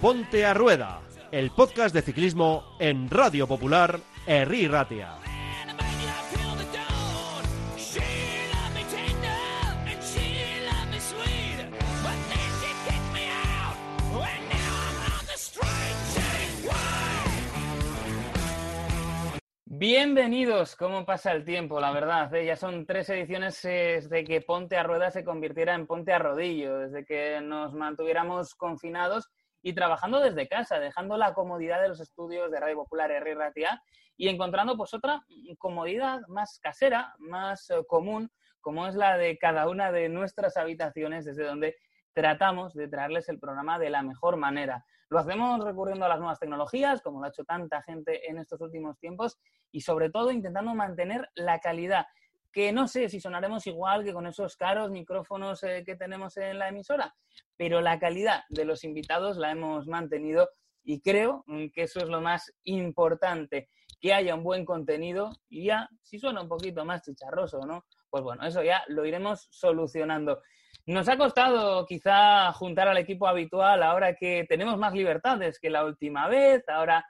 Ponte a Rueda, el podcast de ciclismo en Radio Popular, Herri Ratia. Bienvenidos, ¿cómo pasa el tiempo? La verdad, ¿eh? ya son tres ediciones eh, desde que Ponte a Rueda se convirtiera en Ponte a Rodillo, desde que nos mantuviéramos confinados y trabajando desde casa, dejando la comodidad de los estudios de Radio Popular R Ratia y encontrando pues otra comodidad más casera, más eh, común, como es la de cada una de nuestras habitaciones, desde donde tratamos de traerles el programa de la mejor manera. Lo hacemos recurriendo a las nuevas tecnologías, como lo ha hecho tanta gente en estos últimos tiempos, y sobre todo intentando mantener la calidad, que no sé si sonaremos igual que con esos caros micrófonos eh, que tenemos en la emisora, pero la calidad de los invitados la hemos mantenido y creo que eso es lo más importante, que haya un buen contenido y ya, si suena un poquito más chicharroso, ¿no? Pues bueno, eso ya lo iremos solucionando. Nos ha costado quizá juntar al equipo habitual ahora que tenemos más libertades que la última vez, ahora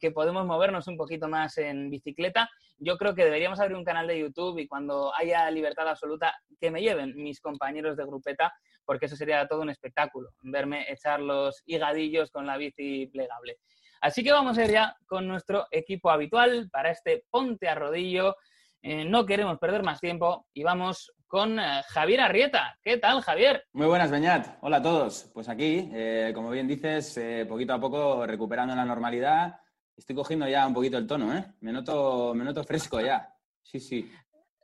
que podemos movernos un poquito más en bicicleta. Yo creo que deberíamos abrir un canal de YouTube y cuando haya libertad absoluta, que me lleven mis compañeros de grupeta, porque eso sería todo un espectáculo, verme echar los higadillos con la bici plegable. Así que vamos a ir ya con nuestro equipo habitual para este Ponte a Rodillo. Eh, no queremos perder más tiempo y vamos con eh, Javier Arrieta. ¿Qué tal, Javier? Muy buenas, Beñat. Hola a todos. Pues aquí, eh, como bien dices, poquito a poco recuperando la normalidad. Estoy cogiendo ya un poquito el tono, ¿eh? Me noto, me noto fresco ya. Sí, sí.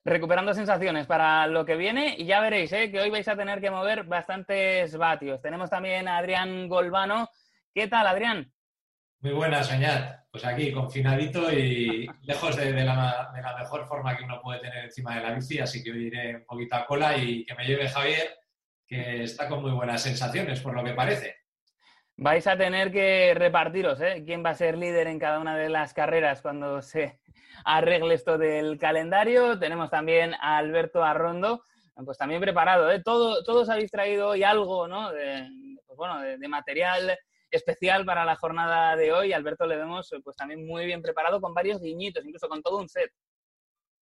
Recuperando sensaciones para lo que viene y ya veréis que hoy vais a tener que mover bastantes vatios. Tenemos también a Adrián Golbano. ¿Qué tal, Adrián? Muy buenas, Beñat pues aquí, confinadito y lejos de, la, mejor forma que uno puede tener encima de la bici, así que hoy iré un poquito a cola y que me lleve Javier, que está con muy buenas sensaciones, por lo que parece. Vais a tener que repartiros, ¿eh? ¿Quién va a ser líder en cada una de las carreras cuando se arregle esto del calendario? Tenemos también a Alberto Arrondo, pues también preparado, ¿eh? Todo, todos habéis traído hoy algo, ¿no? De, pues bueno, de material especial para la jornada de hoy. Alberto le vemos eh, pues también muy bien preparado con varios guiñitos, incluso con todo un set.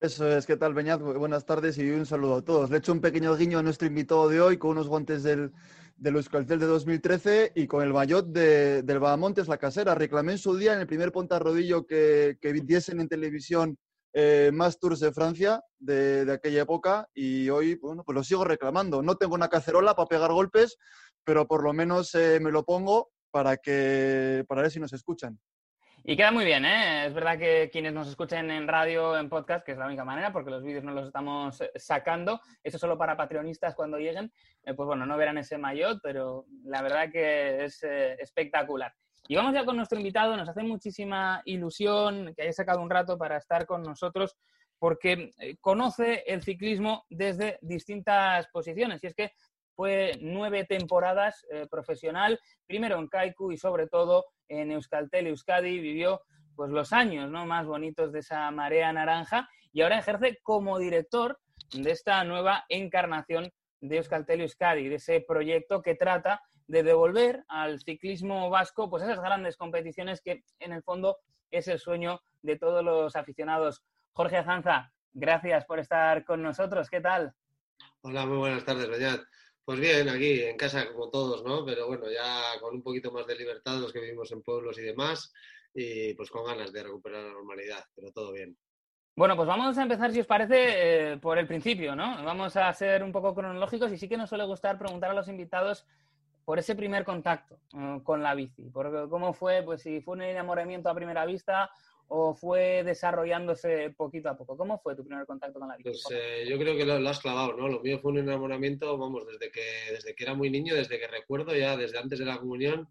Eso es, ¿qué tal, Beñat? Buenas tardes y un saludo a todos. Le echo un pequeño guiño a nuestro invitado de hoy con unos guantes del, del Euskaltel de 2013 y con el maillot de, del Bahamontes, la casera. Reclamé en su día, en el primer ponta rodillo que, que viesen en televisión eh, más tours de Francia de, de, aquella época y hoy, bueno, pues lo sigo reclamando. No tengo una cacerola para pegar golpes, pero por lo menos eh, me lo pongo para, que, para ver si nos escuchan. Y queda muy bien, ¿eh? Es verdad que quienes nos escuchen en radio, en podcast, que es la única manera, porque los vídeos no los estamos eh, sacando, eso solo para patronistas cuando lleguen, eh, pues bueno, no verán ese maillot, pero la verdad que es eh, espectacular. Y vamos ya con nuestro invitado, nos hace muchísima ilusión que haya sacado un rato para estar con nosotros, porque conoce el ciclismo desde distintas posiciones. Y es que fue nueve temporadas eh, profesional, primero en Kaiku y sobre todo en Euskaltel Euskadi, vivió pues los años ¿no? más bonitos de esa marea naranja y ahora ejerce como director de esta nueva encarnación de Euskaltel Euskadi, de ese proyecto que trata de devolver al ciclismo vasco pues esas grandes competiciones que en el fondo es el sueño de todos los aficionados. Jorge Azanza, gracias por estar con nosotros. ¿Qué tal? Hola, muy buenas tardes. Pues bien, aquí en casa como todos, ¿no? Pero bueno, ya con un poquito más de libertad los que vivimos en pueblos y demás, y pues con ganas de recuperar la normalidad, pero todo bien. Bueno, pues vamos a empezar, si os parece, eh, por el principio, ¿no? Vamos a ser un poco cronológicos y sí que nos suele gustar preguntar a los invitados por ese primer contacto eh, con la bici, por cómo fue, pues si fue un enamoramiento a primera vista o fue desarrollándose poquito a poco? ¿Cómo fue tu primer contacto con la bici? Pues eh, yo creo que lo, has clavado, ¿no? Lo mío fue un enamoramiento, vamos, desde que, desde que era muy niño, desde que recuerdo ya, desde antes de la comunión,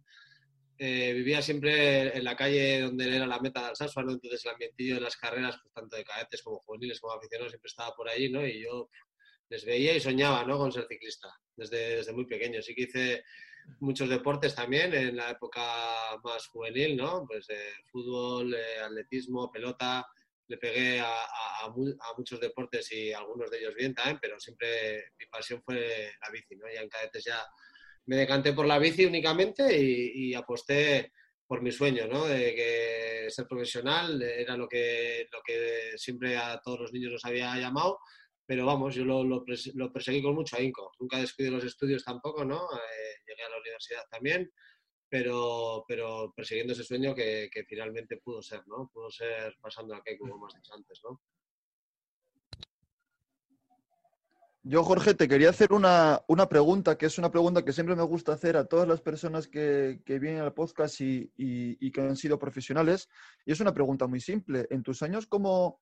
eh, vivía siempre en la calle donde era la meta del Alsasua, ¿no? Entonces el ambientillo de las carreras, pues, tanto de cadetes como juveniles, como aficionados, siempre estaba por ahí, ¿no? Y yo les veía y soñaba, ¿no? Con ser ciclista, desde, desde muy pequeño. Sí que hice muchos deportes también en la época más juvenil, ¿no? Pues eh, fútbol, eh, atletismo, pelota. Le pegué a, a, muchos deportes y algunos de ellos bien también, pero siempre mi pasión fue la bici, ¿no? Ya en cadetes ya me decanté por la bici únicamente y, aposté por mi sueño, ¿no? De que ser profesional era lo que, lo que siempre a todos los niños nos había llamado, pero vamos, yo lo, lo, perseguí con mucho ahínco. Nunca descuidé los estudios tampoco, ¿no? Eh, llegué a la universidad también, pero, pero persiguiendo ese sueño que, que finalmente pudo ser, ¿no? Pudo ser pasando a que como hemos dicho antes, ¿no? Yo, Jorge, te quería hacer una, pregunta, que es una pregunta que siempre me gusta hacer a todas las personas que, vienen al podcast y, que han sido profesionales. Y es una pregunta muy simple. En tus años como,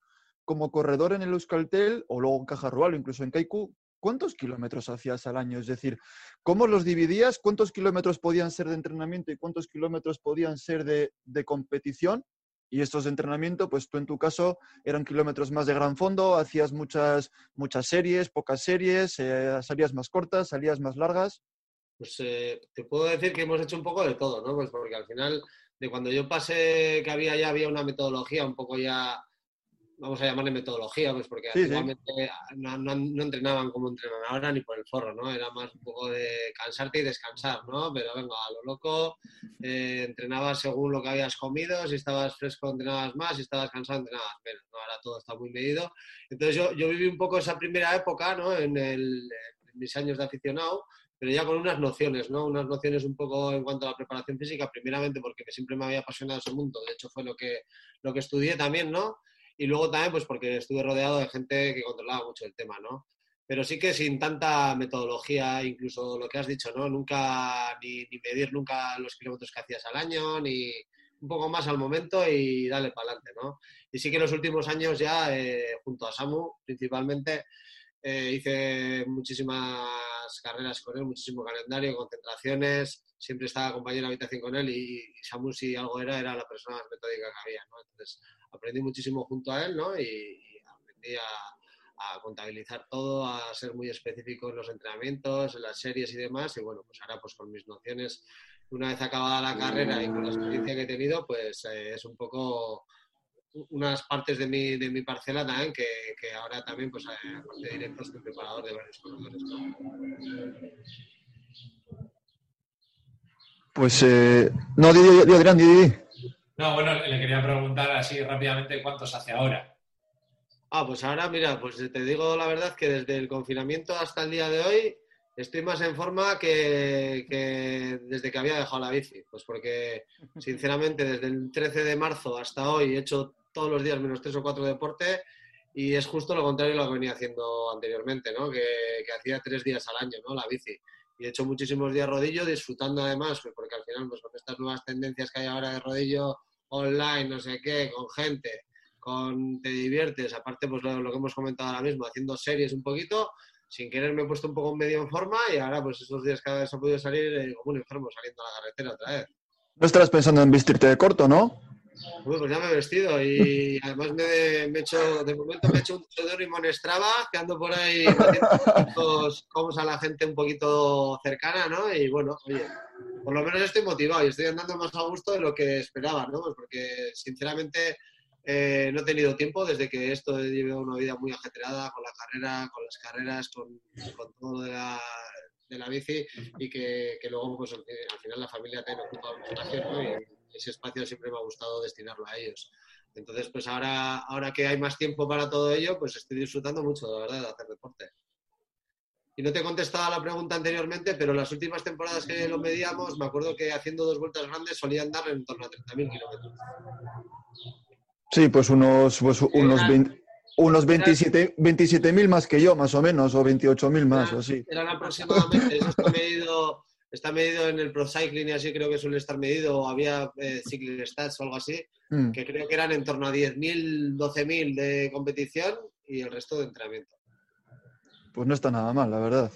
como corredor en el Euskaltel o luego en Cajarrual o incluso en Kaiku, ¿cuántos kilómetros hacías al año? Es decir, ¿cómo los dividías? ¿Cuántos kilómetros podían ser de entrenamiento y cuántos kilómetros podían ser de, competición? Y estos de entrenamiento, pues tú en tu caso eran kilómetros más de gran fondo, hacías muchas, muchas series, pocas series, eh, salías más cortas, salías más largas. Pues eh, te puedo decir que hemos hecho un poco de todo, ¿no? Pues porque al final, de cuando yo pasé que había ya había una metodología un poco ya vamos a llamarle metodología, pues porque actualmente no, no, entrenaban como entrenan ahora ni por el forro, ¿no? Era más un poco de cansarte y descansar, ¿no? Pero venga, a lo loco, eh, entrenabas según lo que habías comido, si estabas fresco entrenabas más, si estabas cansado entrenabas menos, ¿no? Ahora todo está muy medido. Entonces yo, yo viví un poco esa primera época, ¿no? En, el, en mis años de aficionado, pero ya con unas nociones, ¿no? Unas nociones un poco en cuanto a la preparación física, primeramente porque siempre me había apasionado ese mundo, de hecho fue lo que, lo que estudié también, ¿no? Y luego también pues porque estuve rodeado de gente que controlaba mucho el tema, ¿no? Pero sí que sin tanta metodología, incluso lo que has dicho, ¿no? Nunca, ni, medir nunca los kilómetros que hacías al año, ni un poco más al momento y dale para adelante, ¿no? Y sí que en los últimos años ya, eh, junto a Samu, principalmente, eh, hice muchísimas carreras con él, muchísimo calendario, concentraciones, siempre estaba compañero de habitación con él y, y, Samu si algo era, era la persona más metódica que había, ¿no? Entonces, aprendí muchísimo junto a él, ¿no? Y, aprendí a, contabilizar todo, a ser muy específico en los entrenamientos, en las series y demás. Y bueno, pues ahora pues con mis nociones, una vez acabada la carrera y con la experiencia que he tenido, pues eh, es un poco unas partes de mi, de mi parcela también que, que ahora también, pues eh, aparte directo, estoy preparador de varios corredores. Pues, eh, no, Didi, Adrián, Didi. No, bueno, le quería preguntar así rápidamente cuántos hace ahora. Ah, pues ahora, mira, pues te digo la verdad que desde el confinamiento hasta el día de hoy estoy más en forma que, desde que había dejado la bici. Pues porque, sinceramente, desde el 13 de marzo hasta hoy he hecho todos los días menos tres o cuatro deporte y es justo lo contrario de lo que venía haciendo anteriormente, ¿no? Que, que hacía tres días al año, ¿no? La bici y he hecho muchísimos días rodillo, disfrutando además, pues porque al final, pues con estas nuevas tendencias que hay ahora de rodillo online, no sé qué, con gente, con te diviertes, aparte pues lo, que hemos comentado ahora mismo, haciendo series un poquito, sin querer me he puesto un poco medio en forma y ahora pues esos días cada vez he podido salir eh, como un enfermo saliendo a la carretera otra vez. No estarás pensando en vestirte de corto, ¿no? pues ya me he vestido y además me, he hecho, de momento me he hecho un seudónimo en Strava, que ando por ahí como a la gente un poquito cercana, ¿no? Y bueno, oye, por lo menos estoy motivado y estoy andando más a gusto de lo que esperaba, ¿no? Pues porque sinceramente eh, no he tenido tiempo desde que esto lleva una vida muy ajetreada con la carrera, con las carreras, con, con todo de la, de la bici y que, que luego pues, al final la familia tiene ocupa un espacio ¿no? y ese espacio siempre me ha gustado destinarlo a ellos. Entonces, pues ahora, ahora que hay más tiempo para todo ello, pues estoy disfrutando mucho, la verdad, de hacer deporte. Y no te he contestado a la pregunta anteriormente, pero las últimas temporadas que lo medíamos, me acuerdo que haciendo dos vueltas grandes solían dar en torno a 30.000 kilómetros. Sí, pues unos, pues unos, unos 27.000 más que yo, más o menos, o 28.000 más, o así. Eran aproximadamente, eso está medido, está medido en el Pro Cycling y así creo que suele estar medido, o había eh, Cycling Stats o algo así, mm. que creo que eran en torno a 10.000, 12.000 de competición y el resto de entrenamiento. Pues no está nada mal, la verdad.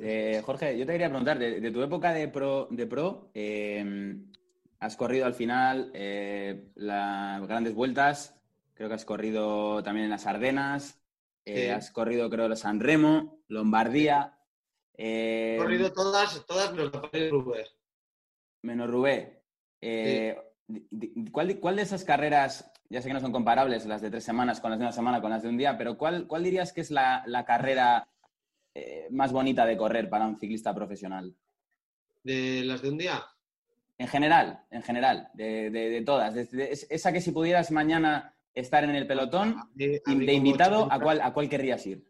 Eh, Jorge, yo te quería preguntar, de, tu época de pro, de pro eh, has corrido al final eh, las grandes vueltas, creo que has corrido también en las Ardenas, has corrido creo en San Remo, Lombardía. He corrido todas, todas menos Rubé. Menos Rubé. ¿Cuál, ¿Cuál de esas carreras ya sé que no son comparables las de tres semanas con las de una semana con las de un día, pero ¿cuál, cuál dirías que es la, carrera eh, más bonita de correr para un ciclista profesional? ¿De las de un día? En general, en general, de, de- de todas. De- esa que si pudieras mañana estar en el pelotón, A mí- a y mí de invitado, ¿a cuál, ¿a cuál querrías ir?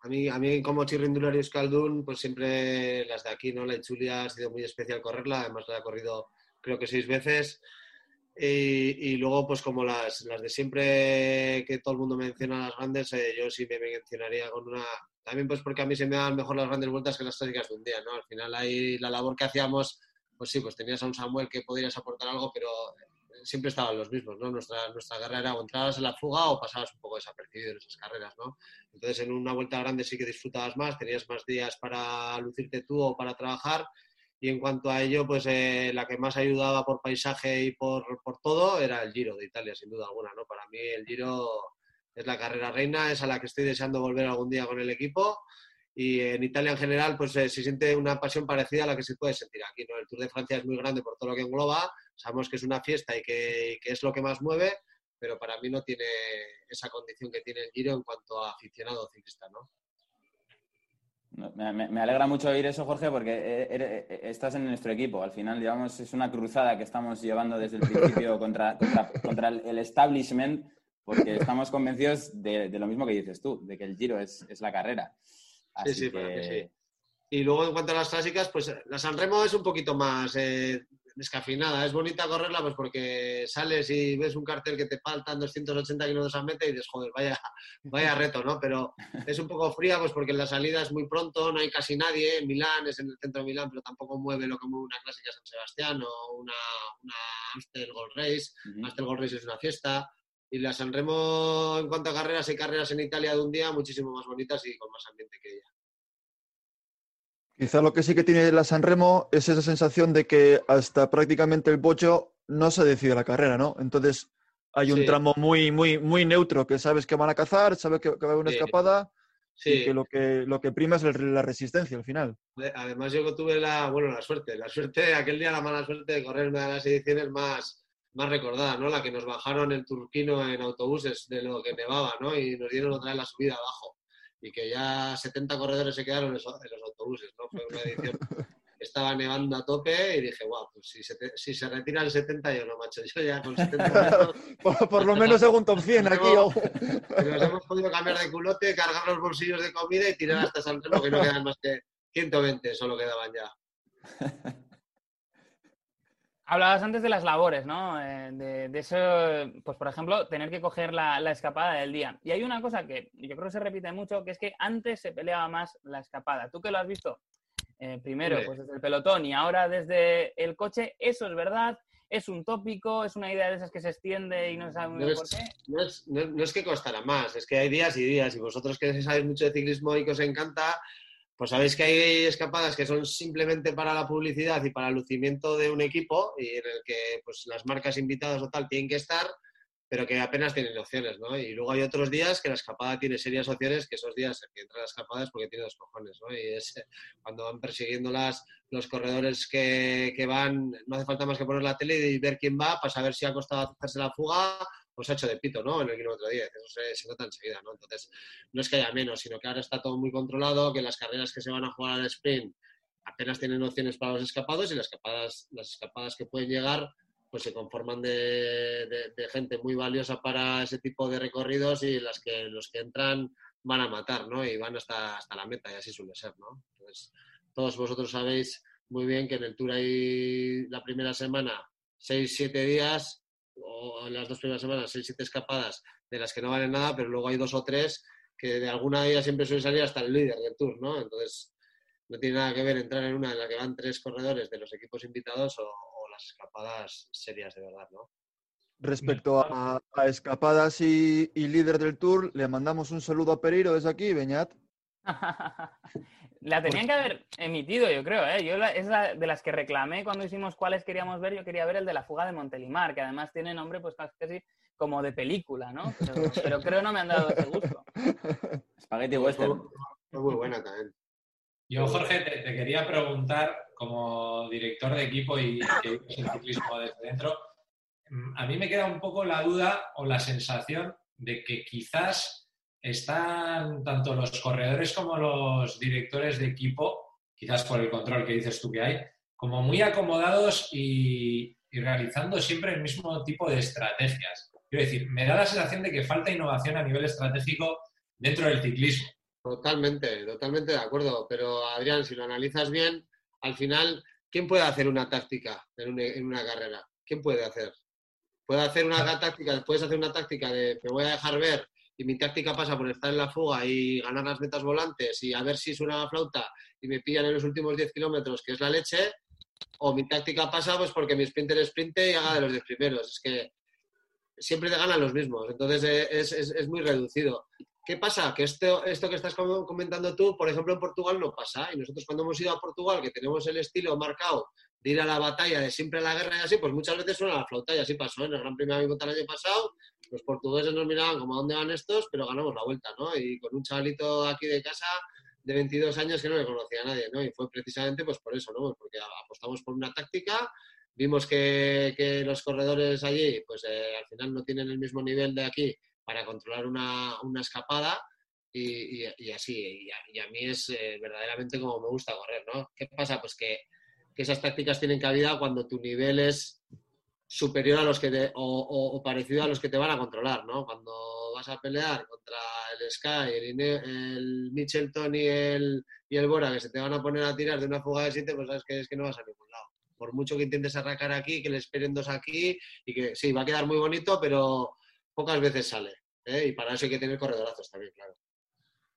A mí, a mí como Chirrindula y Euskaldun, pues siempre las de aquí, ¿no? La Ichulia ha sido muy especial correrla, además la he corrido creo que seis veces. Y, y luego, pues como las, las de siempre que todo el mundo menciona las grandes, eh, yo sí me mencionaría con una... También pues porque a mí se me dan mejor las grandes vueltas que las clásicas de un día, ¿no? Al final ahí la labor que hacíamos, pues sí, pues tenías a un Samuel que podrías aportar algo, pero eh, siempre estaban los mismos, ¿no? Nuestra, nuestra guerra era o entrabas en la fuga o pasabas un poco desapercibido en esas carreras, ¿no? Entonces, en una vuelta grande sí que disfrutabas más, tenías más días para lucirte tú o para trabajar. Y en cuanto a ello, pues eh, la que más ayudaba por paisaje y por, por todo era el Giro de Italia, sin duda alguna, ¿no? Para mí el Giro es la carrera reina, es a la que estoy deseando volver algún día con el equipo. Y en Italia en general, pues eh, se siente una pasión parecida a la que se puede sentir aquí, ¿no? El Tour de Francia es muy grande por todo lo que engloba, sabemos que es una fiesta y que, y que es lo que más mueve, pero para mí no tiene esa condición que tiene el Giro en cuanto a aficionado ciclista, ¿no? Me, alegra mucho oír eso, Jorge, porque eh, eres- eh, estás en nuestro equipo. Al final, digamos, es una cruzada que estamos llevando desde el principio contra, contra, contra el, establishment, porque estamos convencidos de, de lo mismo que dices tú, de que el Giro es, es la carrera. Así sí, para que- mí sí. Y luego en cuanto a las clásicas, pues la San Remo es un poquito más eh, descafeinada. Es bonita correrla pues porque sales y ves un cartel que te faltan 280 kilómetros a meta y dices, joder, vaya, vaya reto, ¿no? Pero es un poco fría pues porque la salida es muy pronto, no hay casi nadie. En Milán es en el centro de Milán, pero tampoco mueve lo que mueve una clásica San Sebastián o una, una Amstel Gold Race. Ujú. Amstel Gold Race es una fiesta. Y la San Remo, en cuanto a carreras, hay carreras en Italia de un día muchísimo más bonitas y con más ambiente que ella. Quizá lo que sí que tiene la San Remo es esa sensación de que hasta prácticamente el bocho no se decide la carrera, ¿no? Entonces hay un Sí. tramo muy, muy, muy neutro que sabes que van a cazar, sabes que, que va a haber una Sí. escapada y que lo que lo que prima es la resistencia al final. De- Además, yo tuve la, bueno, la suerte, la suerte, aquel día la mala suerte de correr una de las ediciones más, más recordadas, ¿no? La que nos bajaron el turquino en autobuses de lo que nevaba, ¿no? Y nos dieron otra vez la subida abajo. Y que ya 70 corredores se quedaron en los, en los autobuses, ¿no? Fue una edición estaba nevando a tope y dije, guau, pues si se, te- si se retiran 70, yo no, macho, yo ya con 70 metros Por, por lo menos según top 100 aquí. Nos hemos podido cambiar de culote, cargar los bolsillos de comida y tirar hasta San Remo, que no quedan más que 120, solo quedaban ya. Hablabas antes de las labores, ¿no? Eh, de, de eso, pues por ejemplo, tener que coger la, la escapada del día. Y hay una cosa que yo creo que se repite mucho, que es que antes se peleaba más la escapada. ¿Tú que lo has visto? Eh, primero, pues desde el pelotón y ahora desde el coche, ¿eso es verdad? ¿Es un tópico? ¿Es una idea de esas que se extiende y no se sabe muy No bien es- por qué? No es, no, no es que costará más, es que hay días y días. Y vosotros que sabéis mucho de ciclismo y que os encanta, pues sabéis que hay escapadas que son simplemente para la publicidad y para el lucimiento de un equipo y en el que pues, las marcas invitadas o tal tienen que estar, pero que apenas tienen opciones, ¿no? Y luego hay otros días que la escapada tiene serias opciones, que esos días el que entra la escapada es porque tiene dos cojones, ¿no? Y es eh, cuando van persiguiéndolas los corredores que, que van, no hace falta más que poner la tele y ver quién va para saber si ha costado hacerse la fuga ha hecho de pito, ¿no? En el kilómetro 10. Eso se, se nota enseguida, ¿no? Entonces, no es que haya menos, sino que ahora está todo muy controlado, que las carreras que se van a jugar al sprint apenas tienen opciones para los escapados y las escapadas, las escapadas que pueden llegar pues se conforman de, de- de gente muy valiosa para ese tipo de recorridos y las que los que entran van a matar, ¿no? Y van hasta, hasta la meta y así suele ser, ¿no? Entonces, todos vosotros sabéis muy bien que en el Tour hay la primera semana seis, siete días o en las dos primeras semanas seis, siete escapadas de las que no valen nada, pero luego hay dos o tres que de alguna de ellas siempre suele salir hasta el líder del Tour, ¿no? Entonces, no tiene nada que ver entrar en una en la que van tres corredores de los equipos invitados o, o las escapadas serias de verdad, ¿no? Respecto a, a escapadas y, y líder del tour, le mandamos un saludo a Pereiro desde aquí, Beñat. La tenían que haber emitido, yo creo, ¿eh? Yo la- es la de las que reclamé cuando hicimos cuáles queríamos ver. Yo quería ver el de la fuga de Montelimar, que además tiene nombre pues casi como de película, ¿no? Pero, pero creo no me han dado ese gusto. Spaghetti western. fue muy buena también. Yo, Jorge, te, te quería preguntar, como director de equipo y que vives el ciclismo desde dentro, mm, a mí me queda un poco la duda o la sensación de que quizás están tanto los corredores como los directores de equipo, quizás por el control que dices tú que hay, como muy acomodados y, y realizando siempre el mismo tipo de estrategias. Quiero decir, me da la sensación de que falta innovación a nivel estratégico dentro del ciclismo. Totalmente, totalmente de acuerdo. Pero Adrián, si lo analizas bien, al final, ¿quién puede hacer una táctica en una, en una carrera? ¿Quién puede hacer? Puede hacer una táctica, puedes hacer una táctica de me voy a dejar ver y mi táctica pasa por estar en la fuga y ganar las metas volantes y a ver si suena la flauta y me pillan en los últimos 10 kilómetros, que es la leche, o mi táctica pasa pues porque mi sprinter sprinte y haga de los 10 primeros. Es que siempre te ganan los mismos, entonces eh, es, es, es muy reducido. ¿Qué pasa? Que esto, esto que estás comentando tú, por ejemplo, en Portugal no pasa. Y nosotros cuando hemos ido a Portugal, que tenemos el estilo marcado de ir a la batalla, de siempre a la guerra y así, pues muchas veces suena la flauta y así pasó. En el Gran Premio de el año pasado, los portugueses nos miraban como a dónde van estos, pero ganamos la vuelta, ¿no? Y con un chavalito aquí de casa de 22 años que no le conocía a nadie, ¿no? Y fue precisamente pues por eso, ¿no? Pues porque apostamos por una táctica, vimos que, que los corredores allí, pues eh, al final no tienen el mismo nivel de aquí para controlar una, una escapada y, y, y así. Y a, y a, mí es eh, verdaderamente como me gusta correr, ¿no? ¿Qué pasa? Pues que, que, esas tácticas tienen cabida cuando tu nivel es superior a los que te, o, o, o, parecido a los que te van a controlar, ¿no? Cuando vas a pelear contra el Sky, el, el Mitchelton y el, y el Bora, que se te van a poner a tirar de una fuga de 7, pues sabes que es que no vas a ningún lado. Por mucho que intentes arrancar aquí, que le esperen dos aquí, y que sí, va a quedar muy bonito, pero pocas veces sale. ¿eh? Y para eso hay que tener corredorazos también, claro.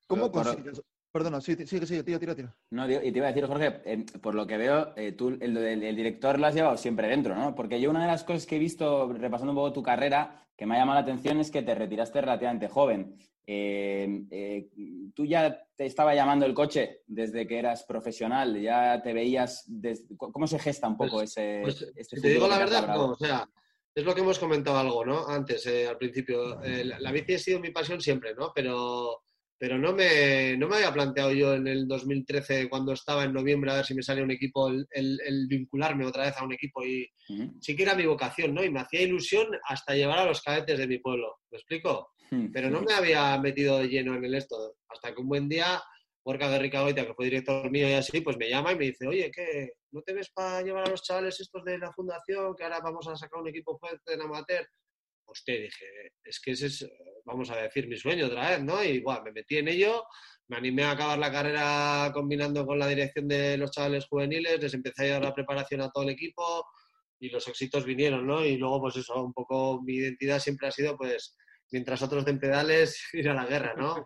¿Cómo consigues? Perdona, sí, sigue, sigue, tira, tira, tira. No, y te iba a decir, Jorge, eh, por lo que veo, eh, tú el, el, el, director lo has llevado siempre dentro, ¿no? Porque yo una de las cosas que he visto, repasando un poco tu carrera, que me ha llamado la atención es que te retiraste relativamente joven. Eh, tú ya te estaba llamando el coche desde que eras profesional, ya te veías... Desde... ¿Cómo se gesta un poco pues, ese... Pues, este te digo la verdad, no, o sea, es lo que hemos comentado algo, ¿no? Antes, eh, al principio. Eh, la, la, bici ha sido mi pasión siempre, ¿no? Pero, pero no, me, no me había planteado yo en el 2013, cuando estaba en noviembre, a ver si me salía un equipo, el, el, el vincularme otra vez a un equipo. Y uh -huh. sí que era mi vocación, ¿no? Y me hacía ilusión hasta llevar a los cadetes de mi pueblo. ¿Me explico? Uh -huh. Pero no me había metido de lleno en el esto. Hasta que un buen día Gorka Guerrica Goita, que fue director mío y así, pues me llama y me dice, oye, ¿qué? ¿No te ves para llevar a los chavales estos de la fundación, que ahora vamos a sacar un equipo fuerte en amateur? Hostia, dije, es que ese es, vamos a decir, mi sueño otra vez, ¿no? Y bueno, me metí en ello, me animé a acabar la carrera combinando con la dirección de los chavales juveniles, les empecé a llevar la preparación a todo el equipo y los éxitos vinieron, ¿no? Y luego, pues eso, un poco mi identidad siempre ha sido, pues, mientras otros den pedales, ir a la guerra, ¿no?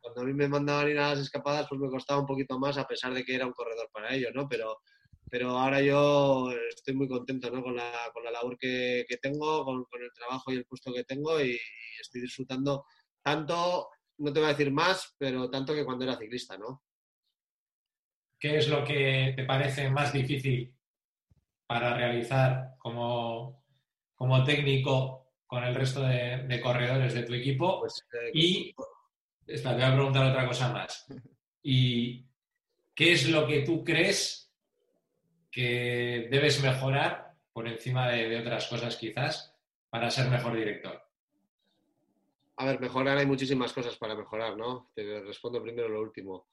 cuando a mí me mandaban ir a las escapadas, pues me costaba un poquito más, a pesar de que era un corredor para ello, ¿no? Pero, pero ahora yo estoy muy contento, ¿no? Con la, con la labor que, que tengo, con, con, el trabajo y el puesto que tengo y, y, estoy disfrutando tanto, no te voy a decir más, pero tanto que cuando era ciclista, ¿no? ¿Qué es lo que te parece más difícil para realizar como, como técnico con el resto de, de corredores de tu equipo? Pues, eh, y Espera, te voy a preguntar otra cosa más. ¿Y qué es lo que tú crees que debes mejorar por encima de, de otras cosas quizás para ser mejor director? A ver, mejorar hay muchísimas cosas para mejorar, ¿no? Te respondo primero lo último.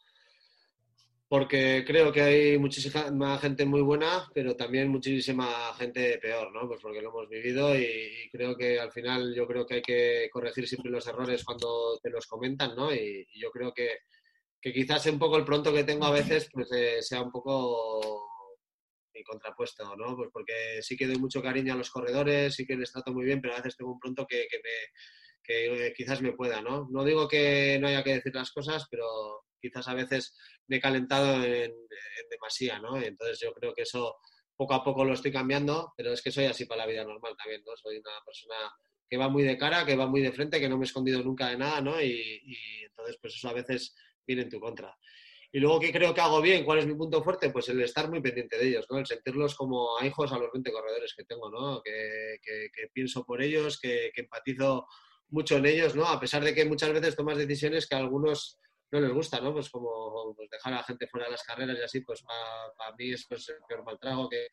Porque creo que hay muchísima gente muy buena, pero también muchísima gente peor, ¿no? Pues porque lo hemos vivido y, y creo que al final yo creo que hay que corregir siempre los errores cuando te los comentan, ¿no? Y, y yo creo que, que, quizás un poco el pronto que tengo a veces pues eh, sea un poco mi contrapuesto, ¿no? Pues porque sí que doy mucho cariño a los corredores, sí que les trato muy bien, pero a veces tengo un pronto que, que me que quizás me pueda, ¿no? No digo que no haya que decir las cosas, pero quizás a veces me he calentado en, en demasía, ¿no? Entonces yo creo que eso poco a poco lo estoy cambiando, pero es que soy así para la vida normal también, ¿no? Soy una persona que va muy de cara, que va muy de frente, que no me he escondido nunca de nada, ¿no? Y, y entonces pues eso a veces viene en tu contra. Y luego, ¿qué creo que hago bien? ¿Cuál es mi punto fuerte? Pues el estar muy pendiente de ellos, ¿no? El sentirlos como a hijos a los 20 corredores que tengo, ¿no? Que, que, pienso por ellos, que, que empatizo mucho en ellos, ¿no? A pesar de que muchas veces tomas decisiones que a algunos no les gusta, ¿no? Pues como pues dejar a la gente fuera de las carreras y así, pues para, para mí es pues, el peor mal trago, que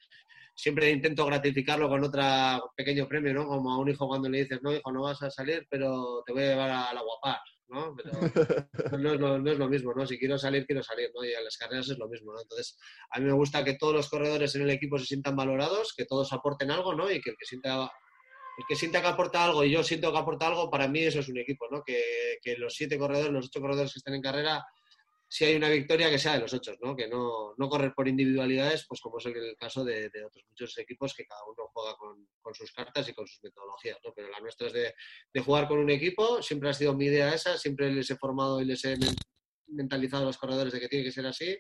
siempre intento gratificarlo con otro pequeño premio, ¿no? Como a un hijo cuando le dices, no, hijo, no vas a salir, pero te voy a llevar a la guapar, ¿no? Pero no es, lo, no es lo mismo, ¿no? Si quiero salir, quiero salir, ¿no? Y a las carreras es lo mismo, ¿no? Entonces, a mí me gusta que todos los corredores en el equipo se sientan valorados, que todos aporten algo, ¿no? Y que el que sienta el que sienta que aporta algo y yo siento que aporta algo, para mí eso es un equipo, ¿no? Que, que los siete corredores, los ocho corredores que estén en carrera si hay una victoria que sea de los ocho, ¿no? Que no, no correr por individualidades, pues como es el, caso de, otros muchos equipos que cada uno juega con, sus cartas y con sus metodologías, ¿no? Pero la nuestra es de, jugar con un equipo, siempre ha sido mi idea esa, siempre les he formado y les he mentalizado a los corredores de que tiene que ser así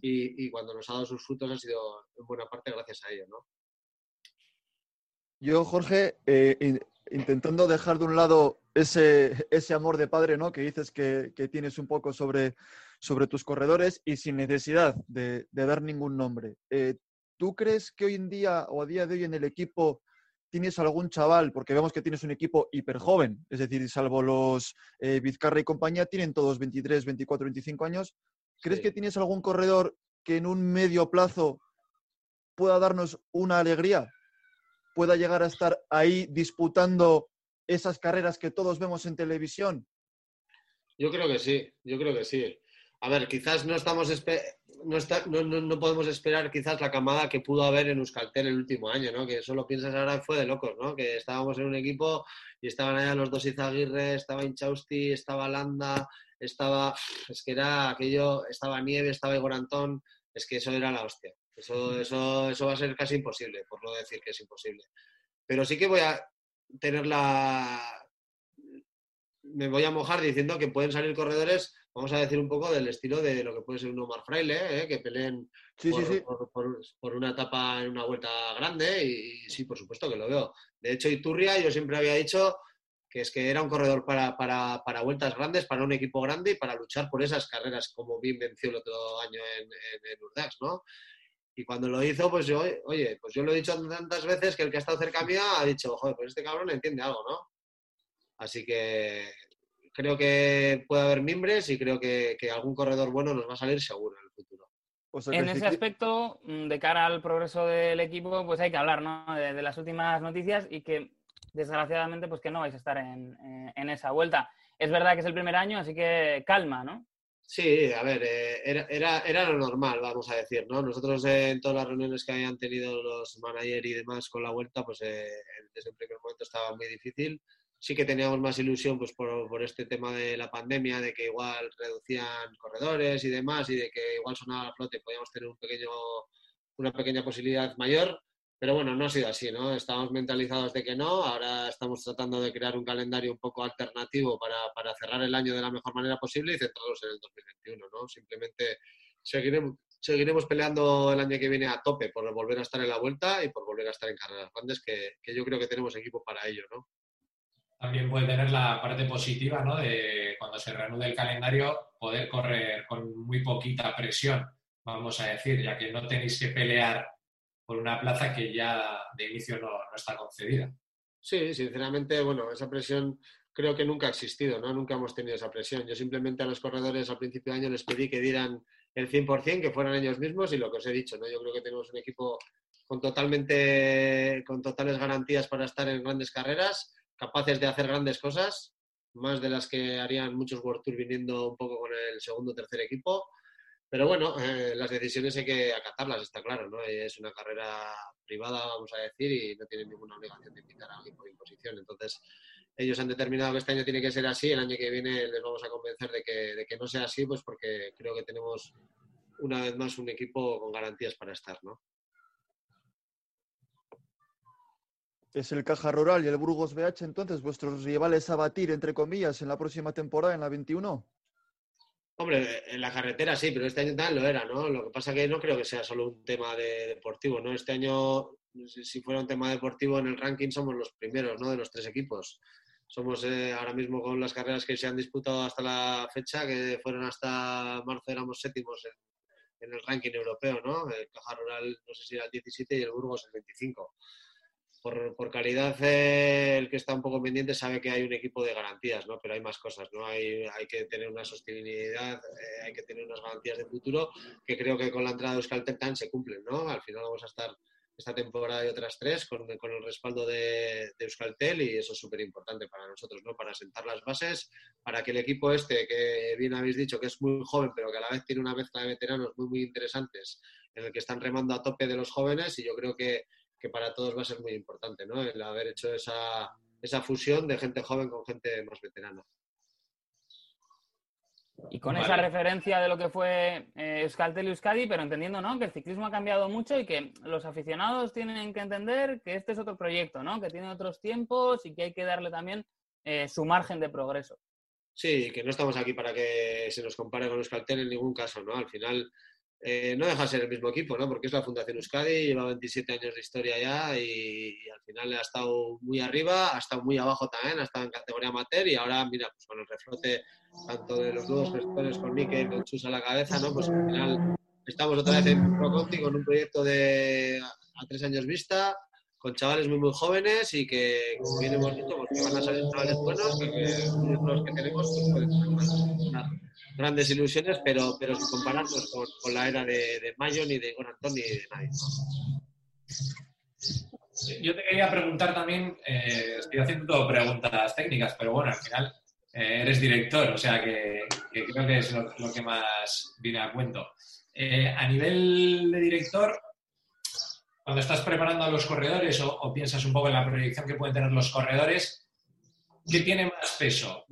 y, cuando nos ha dado sus frutos ha sido en buena parte gracias a ello, ¿no? Yo, Jorge, eh, intentando dejar de un lado ese, ese amor de padre, ¿no? Que dices que, que tienes un poco sobre sobre tus corredores y sin necesidad de, dar ningún nombre. Eh, ¿Tú crees que hoy en día o a día de hoy en el equipo tienes algún chaval, porque vemos que tienes un equipo hiper joven, es decir, salvo los eh, Vizcarra y compañía, tienen todos 23, 24, 25 años. ¿Crees que tienes algún corredor que en un medio plazo pueda darnos una alegría? ¿Pueda llegar a estar ahí disputando esas carreras que todos vemos en televisión? Yo creo que sí, yo creo que sí a ver, quizás no estamos no, no, podemos esperar quizás la camada que pudo haber en Euskaltel el último año, ¿no? Que eso lo piensas ahora fue de locos, ¿no? Que estábamos en un equipo y estaban allá los dos Izaguirre, estaba Inchausti, estaba Landa, estaba... Es que era aquello, estaba Nieve, estaba Igor Antón, es que eso era la hostia. Eso, eso, eso va a ser casi imposible, por no decir que es imposible. Pero sí que voy a tener la... Me voy a mojar diciendo que pueden salir corredores vamos a decir un poco del estilo de lo que puede ser un Omar Fraile, ¿eh? que peleen por, una etapa en una vuelta grande y, sí, por supuesto que lo veo. De hecho, Iturria yo siempre había dicho que es que era un corredor para, para, vueltas grandes, para un equipo grande y para luchar por esas carreras, como bien venció el otro año en, en, Urdax, ¿no? Y cuando lo hizo, pues yo, oye, pues yo lo he dicho tantas veces que el que ha estado cerca mía ha dicho, joder, pues este cabrón entiende algo, ¿no? Así que creo que puede haber mimbres y creo que, algún corredor bueno nos va a salir seguro en el futuro. en ese aspecto, mm, de cara al progreso del equipo, pues hay que hablar ¿no? de, las últimas noticias y que desgraciadamente pues que no vais a estar en, en, esa vuelta. Es verdad que es el primer año, así que calma, ¿no? Sí, a ver, eh, era, era, era, lo normal, vamos a decir, ¿no? Nosotros en todas las reuniones que habían tenido los managers y demás con la vuelta, pues eh, desde el primer momento estaba muy difícil sí que teníamos más ilusión pues, por, este tema de la pandemia, de que igual reducían corredores y demás, y de que igual sonaba la flote, podíamos tener un pequeño, una pequeña posibilidad mayor. Pero bueno, no ha sido así, ¿no? Estábamos mentalizados de que no, ahora estamos tratando de crear un calendario un poco alternativo para, para cerrar el año de la mejor manera posible y centrarnos en el 2021, ¿no? Simplemente seguiremos, seguiremos peleando el año que viene a tope por volver a estar en la vuelta y por volver a estar en carreras grandes, que, que yo creo que tenemos equipo para ello, ¿no? También puede tener la parte positiva, ¿no? De cuando se reanude el calendario, poder correr con muy poquita presión, vamos a decir, ya que no tenéis que pelear por una plaza que ya de inicio no, está concedida. Sí, sinceramente, bueno, esa presión creo que nunca ha existido, ¿no? Nunca hemos tenido esa presión. Yo simplemente a los corredores al principio de año les pedí que dieran el 100%, que fueran ellos mismos y lo que os he dicho, ¿no? Yo creo que tenemos un equipo con totalmente, con totales garantías para estar en grandes carreras capaces de hacer grandes cosas, más de las que harían muchos World Tour viniendo un poco con el segundo o tercer equipo. Pero bueno, eh, las decisiones hay que acatarlas, está claro, ¿no? Es una carrera privada, vamos a decir, y no tienen ninguna obligación de invitar a alguien por imposición. Entonces, ellos han determinado que este año tiene que ser así, el año que viene les vamos a convencer de que, de que no sea así, pues porque creo que tenemos una vez más un equipo con garantías para estar, ¿no? ¿Es el Caja Rural y el Burgos BH entonces vuestros rivales a batir, entre comillas, en la próxima temporada, en la 21? Hombre, en la carretera sí, pero este año tal lo era, ¿no? Lo que pasa que no creo que sea solo un tema de deportivo, ¿no? Este año, si fuera un tema deportivo en el ranking, somos los primeros, ¿no? De los tres equipos. Somos eh, ahora mismo con las carreras que se han disputado hasta la fecha, que fueron hasta marzo, éramos séptimos en, en el ranking europeo, ¿no? El Caja Rural, no sé si era el 17 y el Burgos el 25 por, por calidad eh, el que está un poco pendiente sabe que hay un equipo de garantías, ¿no? Pero hay más cosas, ¿no? Hay, hay que tener una sostenibilidad, eh, hay que tener unas garantías de futuro que creo que con la entrada de Euskaltel se cumplen, ¿no? Al final vamos a estar esta temporada y otras tres con, el respaldo de, Euskaltel y eso es súper importante para nosotros, ¿no? Para sentar las bases, para que el equipo este, que bien habéis dicho que es muy joven, pero que a la vez tiene una mezcla de veteranos muy, muy interesantes, en el que están remando a tope de los jóvenes y yo creo que, para todos va a ser muy importante, ¿no? El haber hecho esa, esa fusión de gente joven con gente más veterana. Y con esa referencia de lo que fue eh, Euskaltel y Euskadi, pero entendiendo ¿no? que el ciclismo ha cambiado mucho y que los aficionados tienen que entender que este es otro proyecto, ¿no? que tiene otros tiempos y que hay que darle también eh, su margen de progreso. Sí, que no estamos aquí para que se nos compare con Euskaltel en ningún caso, ¿no? Al final eh, no deja de ser el mismo equipo, ¿no? Porque es la Fundación Euskadi, lleva 27 años de historia ya y, al final ha estado muy arriba, ha estado muy abajo también, ha estado en categoría amateur y ahora, mira, pues con el reflote tanto de los nuevos gestores con Mikel, con Chus a la cabeza, ¿no? Pues al final estamos otra vez en ProConti con un proyecto de a tres años vista, con chavales muy muy jóvenes y que, como bien hemos dicho, pues van a salir chavales buenos, que, los que tenemos pues pueden grandes ilusiones, pero, pero sin compararnos con, la era de, de Mayo, ni de Gon ni de nadie. Yo te quería preguntar también, eh, estoy haciendo preguntas técnicas, pero bueno, al final eh, eres director, o sea que, creo que es lo, que más viene a cuento. Eh, a nivel de director, cuando estás preparando a los corredores o, piensas un poco en la proyección que pueden tener los corredores, ¿qué tiene más peso?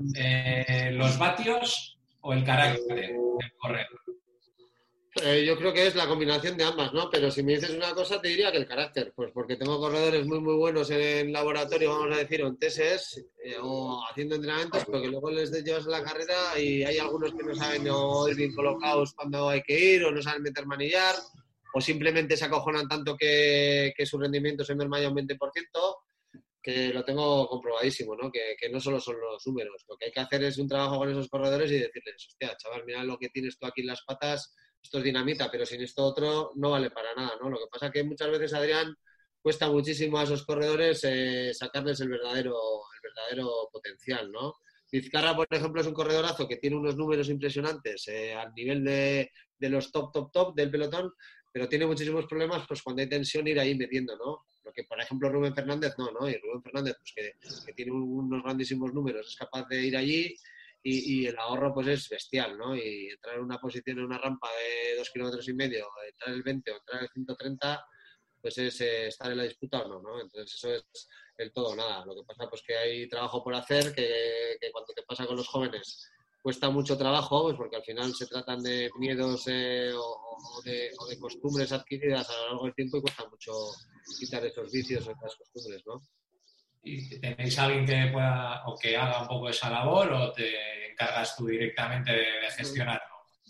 ¿Los vatios o el carácter del corredor? Eh, yo creo que es la combinación de ambas, ¿no? Pero si me dices una cosa, te diría que el carácter, pues porque tengo corredores muy, muy buenos en laboratorio, vamos a decir, o en TSS, eh, o haciendo entrenamientos, pero que luego les llevas a la carrera y hay algunos que no saben o ir bien colocados cuando hay que ir, o no saben meter manillar, o simplemente se acojonan tanto que, que su rendimiento se merma ya un 20%, lo tengo comprobadísimo, ¿no? Que, no solo son los números. Lo que hay que hacer es un trabajo con esos corredores y decirles, hostia, chaval, mira lo que tienes tú aquí en las patas, esto es dinamita, pero sin esto otro no vale para nada, ¿no? Lo que pasa que muchas veces, Adrián, cuesta muchísimo a esos corredores eh, sacarles el verdadero, el verdadero potencial, ¿no? Vizcarra, por ejemplo, es un corredorazo que tiene unos números impresionantes eh, al nivel de, de, los top, top, top del pelotón, pero tiene muchísimos problemas pues cuando hay tensión ir ahí metiendo, ¿no? Lo que, por ejemplo, Rubén Fernández no, ¿no? Y Rubén Fernández, pues que, que tiene unos grandísimos números, es capaz de ir allí y, el ahorro pues es bestial, ¿no? Y entrar en una posición en una rampa de dos kilómetros y medio, entrar el 20 o entrar el 130, pues es eh, estar en la disputa o no, ¿no? Entonces eso es el todo, nada. Lo que pasa pues que hay trabajo por hacer, que, que cuando te pasa con los jóvenes cuesta mucho trabajo, pues porque al final se tratan de miedos eh, o, de, o, de, costumbres adquiridas a lo largo del tiempo y cuesta mucho quitar esos vicios o esas costumbres, ¿no? ¿Y tenéis alguien que pueda o que haga un poco esa labor o te encargas tú directamente de, gestionarlo?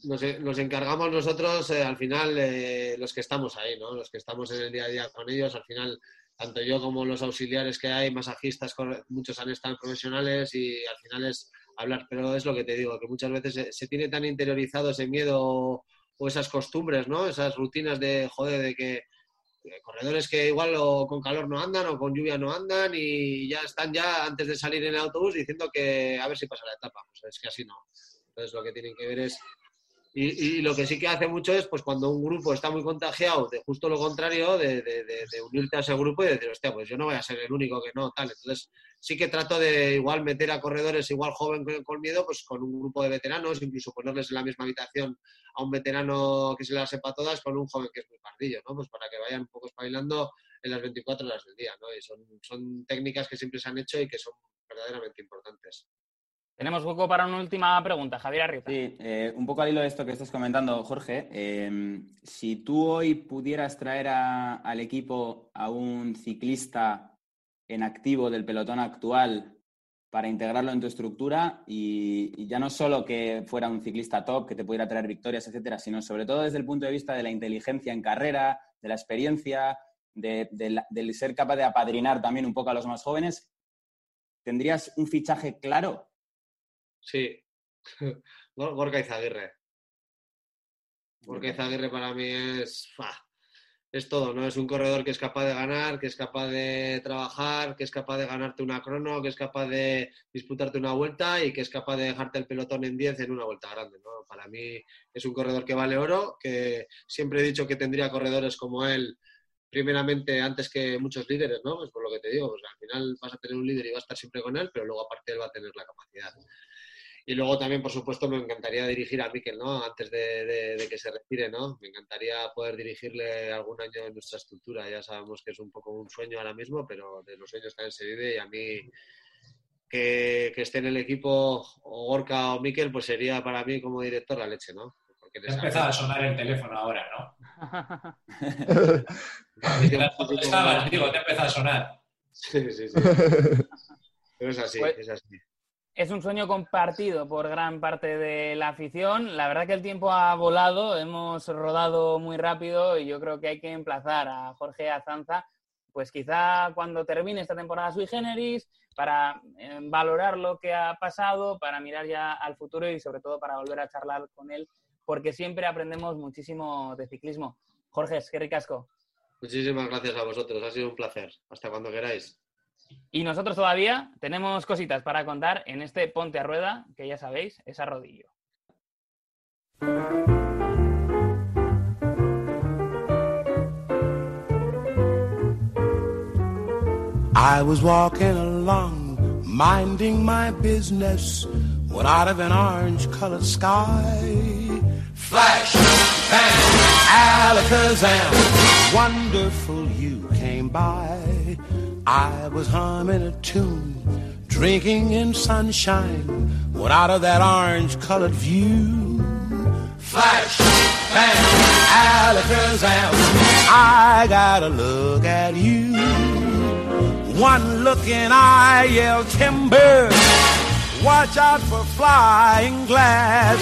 Nos, encargamos nosotros, eh, al final, eh, los que estamos ahí, ¿no? Los que estamos en el día a día con ellos, al final, tanto yo como los auxiliares que hay, masajistas, muchos han estado profesionales y al final es hablar. Pero es lo que te digo, que muchas veces se, tiene tan interiorizado ese miedo o, esas costumbres, ¿no? Esas rutinas de, joder, de que eh, corredores que igual o con calor no andan o con lluvia no andan y ya están ya antes de salir en el autobús diciendo que a ver si pasa la etapa. Pues es que así no. Entonces lo que tienen que ver es y, lo que sí que hace mucho es, pues cuando un grupo está muy contagiado, de justo lo contrario, de, unirte a ese grupo y decir, hostia, pues yo no voy a ser el único que no, tal. Entonces, sí que trato de igual meter a corredores igual joven con, miedo, pues con un grupo de veteranos, incluso ponerles en la misma habitación a un veterano que se las sepa todas con un joven que es muy pardillo, ¿no? Pues para que vayan un poco espabilando en las 24 horas del día, ¿no? Y son, son técnicas que siempre se han hecho y que son verdaderamente importantes. Tenemos hueco para una última pregunta, Javier Arrieta. Sí, eh, un poco al hilo de esto que estás comentando, Jorge. Em, si tú hoy pudieras traer al equipo a un ciclista en activo del pelotón actual para integrarlo en tu estructura y, ya no solo que fuera un ciclista top, que te pudiera traer victorias, etcétera, sino sobre todo desde el punto de vista de la inteligencia en carrera, de la experiencia, del ser capaz de apadrinar también un poco a los más jóvenes, ¿tendrías un fichaje claro Sí, Gorka Izaguirre. Gorka Izaguirre para mí es, es todo, ¿no? Es un corredor que es capaz de ganar, que es capaz de trabajar, que es capaz de ganarte una crono, que es capaz de disputarte una vuelta y que es capaz de dejarte el pelotón en 10 en una vuelta grande, ¿no? Para mí es un corredor que vale oro, que siempre he dicho que tendría corredores como él primeramente antes que muchos líderes, ¿no? Pues por lo que te digo, pues al final vas a tener un líder y va a estar siempre con él, pero luego aparte él va a tener la capacidad. Y luego también, por supuesto, me encantaría dirigir a Miquel, ¿no? Antes de, que se retire, ¿no? Me encantaría poder dirigirle algún año en nuestra estructura. Ya sabemos que es un poco un sueño ahora mismo, pero de los sueños también se vive y a mí que, esté en el equipo o Gorka o Miquel, pues sería para mí como director la leche, ¿no? Porque te empezado a sonar el teléfono ahora, ¿no? estabas, digo, te empezado a sonar. Sí, sí, sí. Pero es así, pues es así es un sueño compartido por gran parte de la afición. La verdad que el tiempo ha volado, hemos rodado muy rápido y yo creo que hay que emplazar a Jorge Azanza, pues quizá cuando termine esta temporada sui generis, para eh, valorar lo que ha pasado, para mirar ya al futuro y sobre todo para volver a charlar con él, porque siempre aprendemos muchísimo de ciclismo. Jorge, qué ricasco. Muchísimas gracias a vosotros, ha sido un placer. Hasta cuando queráis. Y nosotros todavía tenemos cositas para contar en este Ponte a Rueda, que ya sabéis, es a rodillo. I was walking along, minding my business, when out of an orange colored sky, flash, bang, alakazam, wonderful you came by. I was humming a tune, drinking in sunshine, when out of that orange colored view, flash, bang, alakazam, I gotta look at you. One look and I yell timber, watch out for flying glass.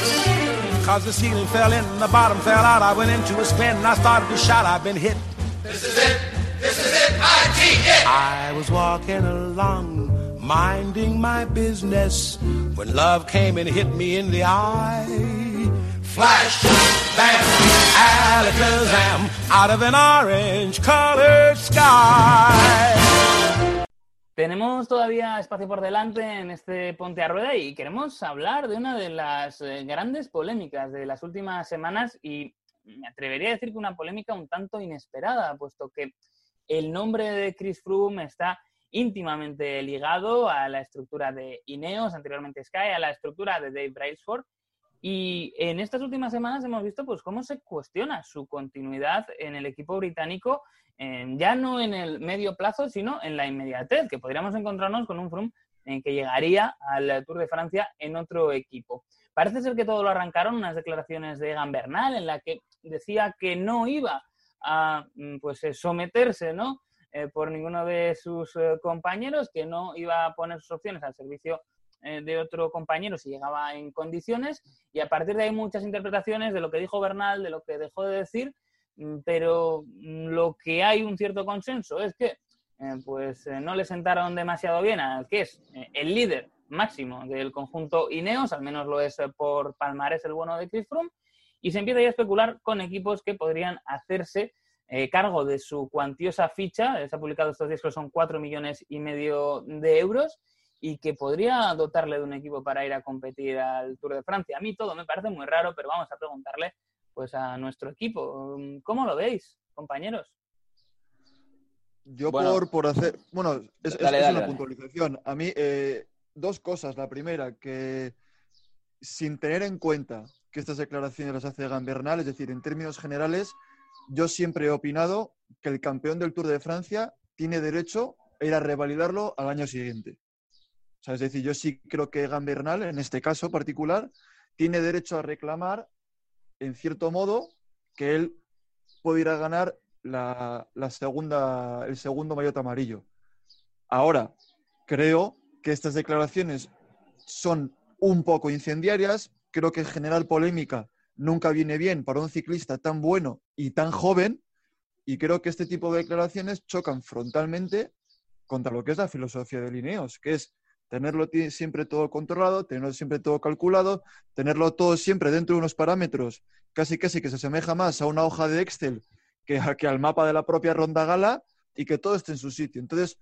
Cause the ceiling fell in, the bottom fell out. I went into a spin and I started to shout, I've been hit. This is it. This is it, it. I was walking along, minding my business, when love came and hit me in the eye. Flash, bam, alakazam, out of an orange-colored sky. Tenemos todavía espacio por delante en este Ponte a Rueda y queremos hablar de una de las eh, grandes polémicas de las últimas semanas y me atrevería a decir que una polémica un tanto inesperada, puesto que el nombre de Chris Froome está íntimamente ligado a la estructura de Ineos, anteriormente Sky, a la estructura de Dave Brailsford. Y en estas últimas semanas hemos visto pues, cómo se cuestiona su continuidad en el equipo británico, ya no en el medio plazo, sino en la inmediatez, que podríamos encontrarnos con un Froome en que llegaría al Tour de Francia en otro equipo. Parece ser que todo lo arrancaron unas declaraciones de Egan Bernal en la que decía que no iba a mm, pues, eh, someterse ¿no? Eh, por ninguno de sus eh, compañeros, que no iba a poner sus opciones al servicio de otro compañero si llegaba en condiciones y a partir de ahí muchas interpretaciones de lo que dijo Bernal, de lo que dejó de decir, mm, pero mm, lo que hay un cierto consenso es que pues no le sentaron demasiado bien al que es el líder máximo del conjunto Ineos, al menos lo es por palmarés el bueno de Chris Froome, y se empieza ya a especular con equipos que podrían hacerse eh, cargo de su cuantiosa ficha, se ha publicado estos días que son 4 millones y medio de euros, y que podría dotarle de un equipo para ir a competir al Tour de Francia. A mí todo me parece muy raro, pero vamos a preguntarle pues a nuestro equipo. ¿Cómo lo veis, compañeros? Yo por, por hacer... Bueno, es, una puntualización. A mí, eh, dos cosas. La primera, que sin tener en cuenta que estas declaraciones las hace Gambernal, es decir, en términos generales, yo siempre he opinado que el campeón del Tour de Francia tiene derecho a ir a revalidarlo al año siguiente. es decir, yo sí creo que Gambernal, en este caso particular, tiene derecho a reclamar, en cierto modo, que él puede ir a ganar la, segunda, el segundo maillot amarillo. Ahora, creo que estas declaraciones son un poco incendiarias, creo que generar polémica nunca viene bien para un ciclista tan bueno y tan joven, y creo que este tipo de declaraciones chocan frontalmente contra lo que es la filosofía de Lineos, que es tenerlo siempre todo controlado, tenerlo siempre todo calculado, tenerlo todo siempre dentro de unos parámetros casi casi que se asemeja más a una hoja de Excel que, que al mapa de la propia ronda gala y que todo esté en su sitio. Entonces,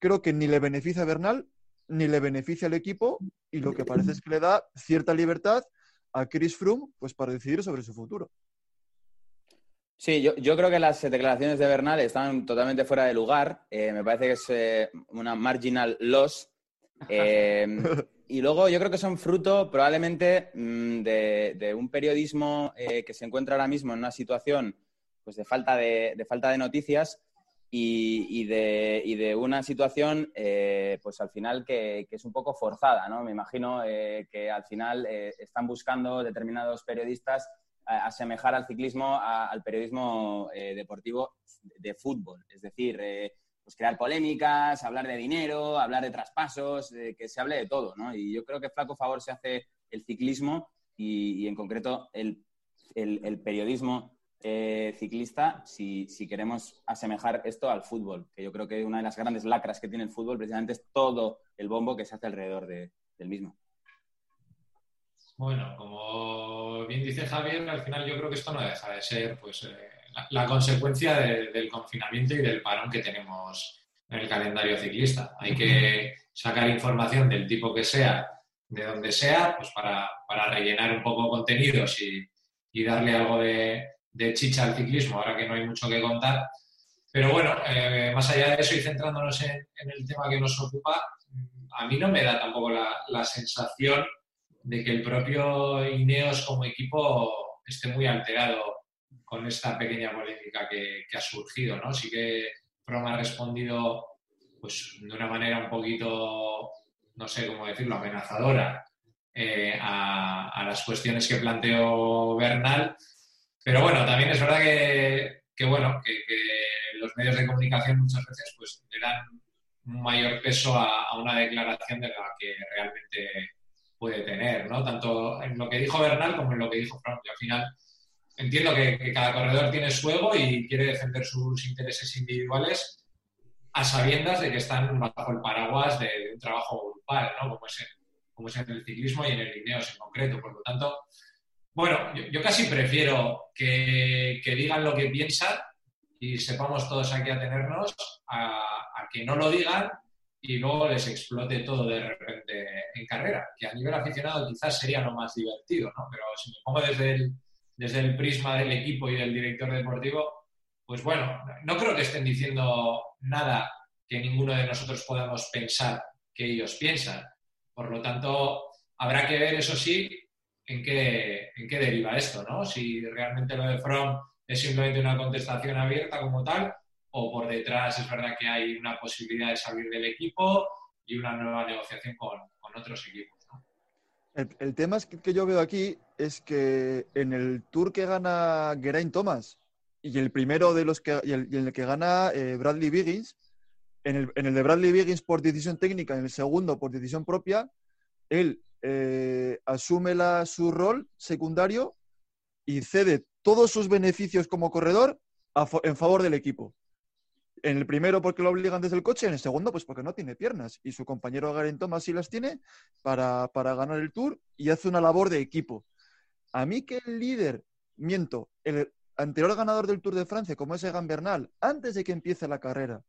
creo que ni le beneficia a Bernal ni le beneficia al equipo y lo que parece es que le da cierta libertad a Chris Froome pues, para decidir sobre su futuro. Sí, yo, creo que las declaraciones de Bernal están totalmente fuera de lugar. Eh, me parece que es eh, una marginal loss. Eh, y luego yo creo que son fruto probablemente mm, de, un periodismo que se encuentra ahora mismo en una situación pues, de, falta de, falta de noticias y, de, de, una situación pues al final que, es un poco forzada. ¿no? Me imagino que al final están buscando determinados periodistas asemejar al ciclismo al periodismo eh, deportivo de fútbol. Es decir, eh, pues crear polémicas, hablar de dinero, hablar de traspasos, que se hable de todo. ¿no? Y yo creo que flaco favor se hace el ciclismo y, en concreto el, periodismo eh, ciclista si, queremos asemejar esto al fútbol, que yo creo que una de las grandes lacras que tiene el fútbol precisamente es todo el bombo que se hace alrededor del mismo. Bueno, como bien dice Javier, al final yo creo que esto no deja de ser pues, eh, la, consecuencia del confinamiento y del parón que tenemos en el calendario ciclista. Hay que sacar información del tipo que sea, de donde sea, pues para, rellenar un poco contenidos y, darle algo de, chicha al ciclismo, ahora que no hay mucho que contar. Pero bueno, eh, más allá de eso y centrándonos en, el tema que nos ocupa, a mí no me da tampoco la sensación de que el propio Ineos como equipo esté muy alterado con esta pequeña polémica que, ha surgido, ¿no? Sí que From ha respondido pues, de una manera un poquito, no sé cómo decirlo, amenazadora eh, a, las cuestiones que planteó Bernal. Pero bueno, también es verdad que, bueno, que, los medios de comunicación muchas veces pues, le dan un mayor peso a, a una declaración de la que realmente puede tener, ¿no? Tanto en lo que dijo Bernal como en lo que dijo Frank. al final entiendo que, cada corredor tiene su ego y quiere defender sus intereses individuales a sabiendas de que están bajo el paraguas de, un trabajo grupal, ¿no? Como es, en, como es en el ciclismo y en el Ineos en concreto. Por lo tanto, bueno, yo, casi prefiero que, digan lo que piensan y sepamos todos aquí atenernos a, a que no lo digan y luego les explote todo de repente en carrera, que a nivel aficionado quizás sería lo más divertido, ¿no? Pero si me pongo desde el, desde el prisma del equipo y del director deportivo, pues bueno, no creo que estén diciendo nada que ninguno de nosotros podamos pensar que ellos piensan. Por lo tanto, habrá que ver, eso sí, en qué, en qué deriva esto, ¿no? Si realmente lo de From es simplemente una contestación abierta como tal, o por detrás es verdad que hay una posibilidad de salir del equipo y una nueva negociación con, otros equipos. El, tema es que, yo veo aquí es que en el tour que gana Geraint Thomas y el primero de los que y el, que gana eh, Bradley Biggins, en el, en el, de Bradley Biggins por decisión técnica, en el segundo por decisión propia, él eh, asume la, su rol secundario y cede todos sus beneficios como corredor en favor del equipo. En el primero porque lo obligan desde el coche, en el segundo pues porque no tiene piernas y su compañero Garen Thomas sí las tiene para, ganar el Tour y hace una labor de equipo. A mí que el líder, miento, el anterior ganador del Tour de Francia, como es Egan Bernal, antes de que empiece la carrera,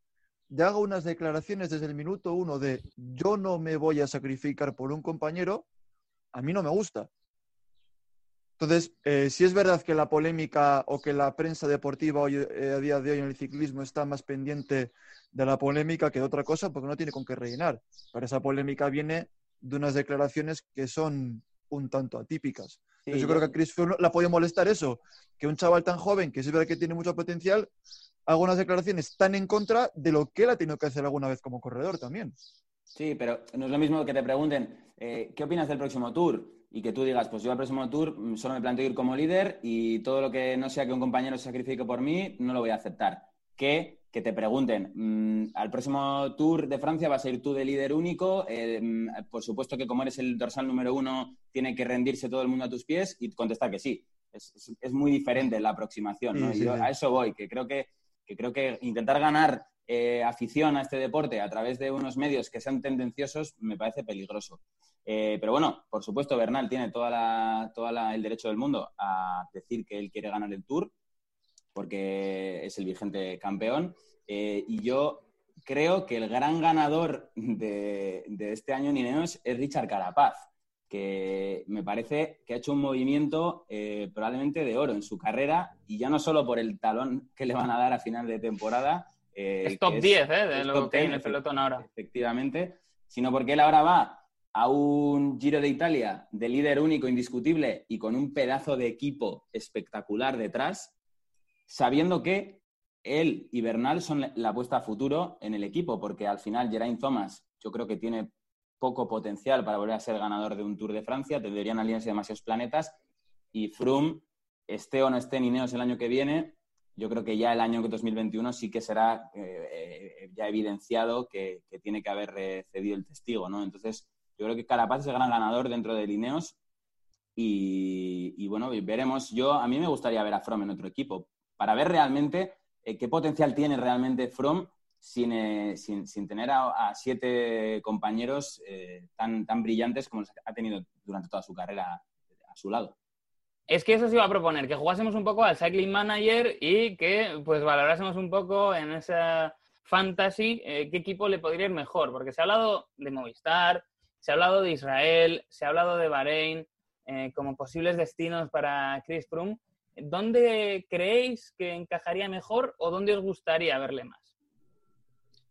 ya haga unas declaraciones desde el minuto uno de yo no me voy a sacrificar por un compañero, a mí no me gusta. Entonces, eh, si es verdad que la polémica o que la prensa deportiva hoy, eh, a día de hoy en el ciclismo está más pendiente de la polémica que de otra cosa, porque no tiene con qué rellenar. Pero esa polémica viene de unas declaraciones que son un tanto atípicas. yo creo que a Chris Froome la puede molestar eso, que un chaval tan joven, que es verdad que tiene mucho potencial, haga unas declaraciones tan en contra de lo que él ha tenido que hacer alguna vez como corredor también. Sí, pero no es lo mismo que te pregunten, eh, ¿qué opinas del próximo tour? y que tú digas, pues yo al próximo tour solo me planteo ir como líder y todo lo que no sea que un compañero se sacrifique por mí, no lo voy a aceptar. Que, que te pregunten, mm, al próximo tour de Francia vas a ir tú de líder único, eh, mm, por supuesto que como eres el dorsal número uno, tiene que rendirse todo el mundo a tus pies y contestar que sí. Es, es, muy diferente la aproximación, a eso voy, que creo que, que creo que intentar ganar eh, afición a este deporte a través de unos medios que sean tendenciosos me parece peligroso. Eh, pero bueno, por supuesto, Bernal tiene todo toda el derecho del mundo a decir que él quiere ganar el Tour porque es el vigente campeón. Eh, y yo creo que el gran ganador de, este año en Ineos es Richard Carapaz, que me parece que ha hecho un movimiento eh, probablemente de oro en su carrera y ya no solo por el talón que le van a dar a final de temporada. Eh, es top 10, ¿eh? De lo que hay en el pelotón ahora. Efectivamente, sino porque él ahora va a un Giro de Italia de líder único, indiscutible y con un pedazo de equipo espectacular detrás, sabiendo que él y Bernal son la apuesta a futuro en el equipo, porque al final Geraint Thomas yo creo que tiene poco potencial para volver a ser ganador de un Tour de Francia, tendrían alianza demasiados planetas y Froome, esté o no esté en Ineos el año que viene, yo creo que ya el año 2021 sí que será eh, eh, ya evidenciado que, tiene que haber cedido el testigo, ¿no? Entonces, yo creo que Carapaz es el gran ganador dentro de Ineos y, bueno, veremos. Yo, a mí me gustaría ver a Froome en otro equipo para ver realmente eh, qué potencial tiene realmente Froome eh, sin, sin, tener a, siete compañeros eh, tan, tan brillantes como los ha tenido durante toda su carrera a su lado. Es que eso se iba a proponer, que jugásemos un poco al Cycling Manager y que pues valorásemos un poco en esa fantasy qué equipo le podría ir mejor, porque se ha hablado de Movistar, se ha hablado de Israel, se ha hablado de Bahrein como posibles destinos para Chris Froome. ¿Dónde creéis que encajaría mejor o dónde os gustaría verle más?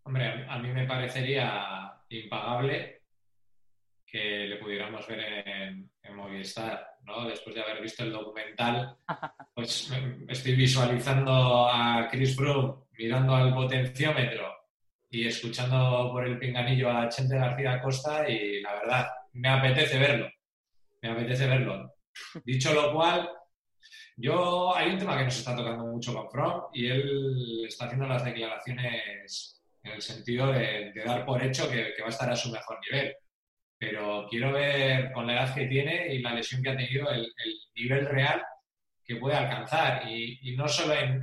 Hombre, a mí me parecería impagable que le pudiéramos ver en, Movistar, ¿no? Después de haber visto el documental, pues estoy visualizando a Chris Froome mirando al potenciómetro y escuchando por el pinganillo a Chente García Costa y la verdad, me apetece verlo. Me apetece verlo. Dicho lo cual, yo hay un tema que nos está tocando mucho con Froome y él está haciendo las declaraciones en el sentido de, dar por hecho que, va a estar a su mejor nivel. Pero quiero ver con la edad que tiene y la lesión que ha tenido el, nivel real que puede alcanzar. Y, no solo en,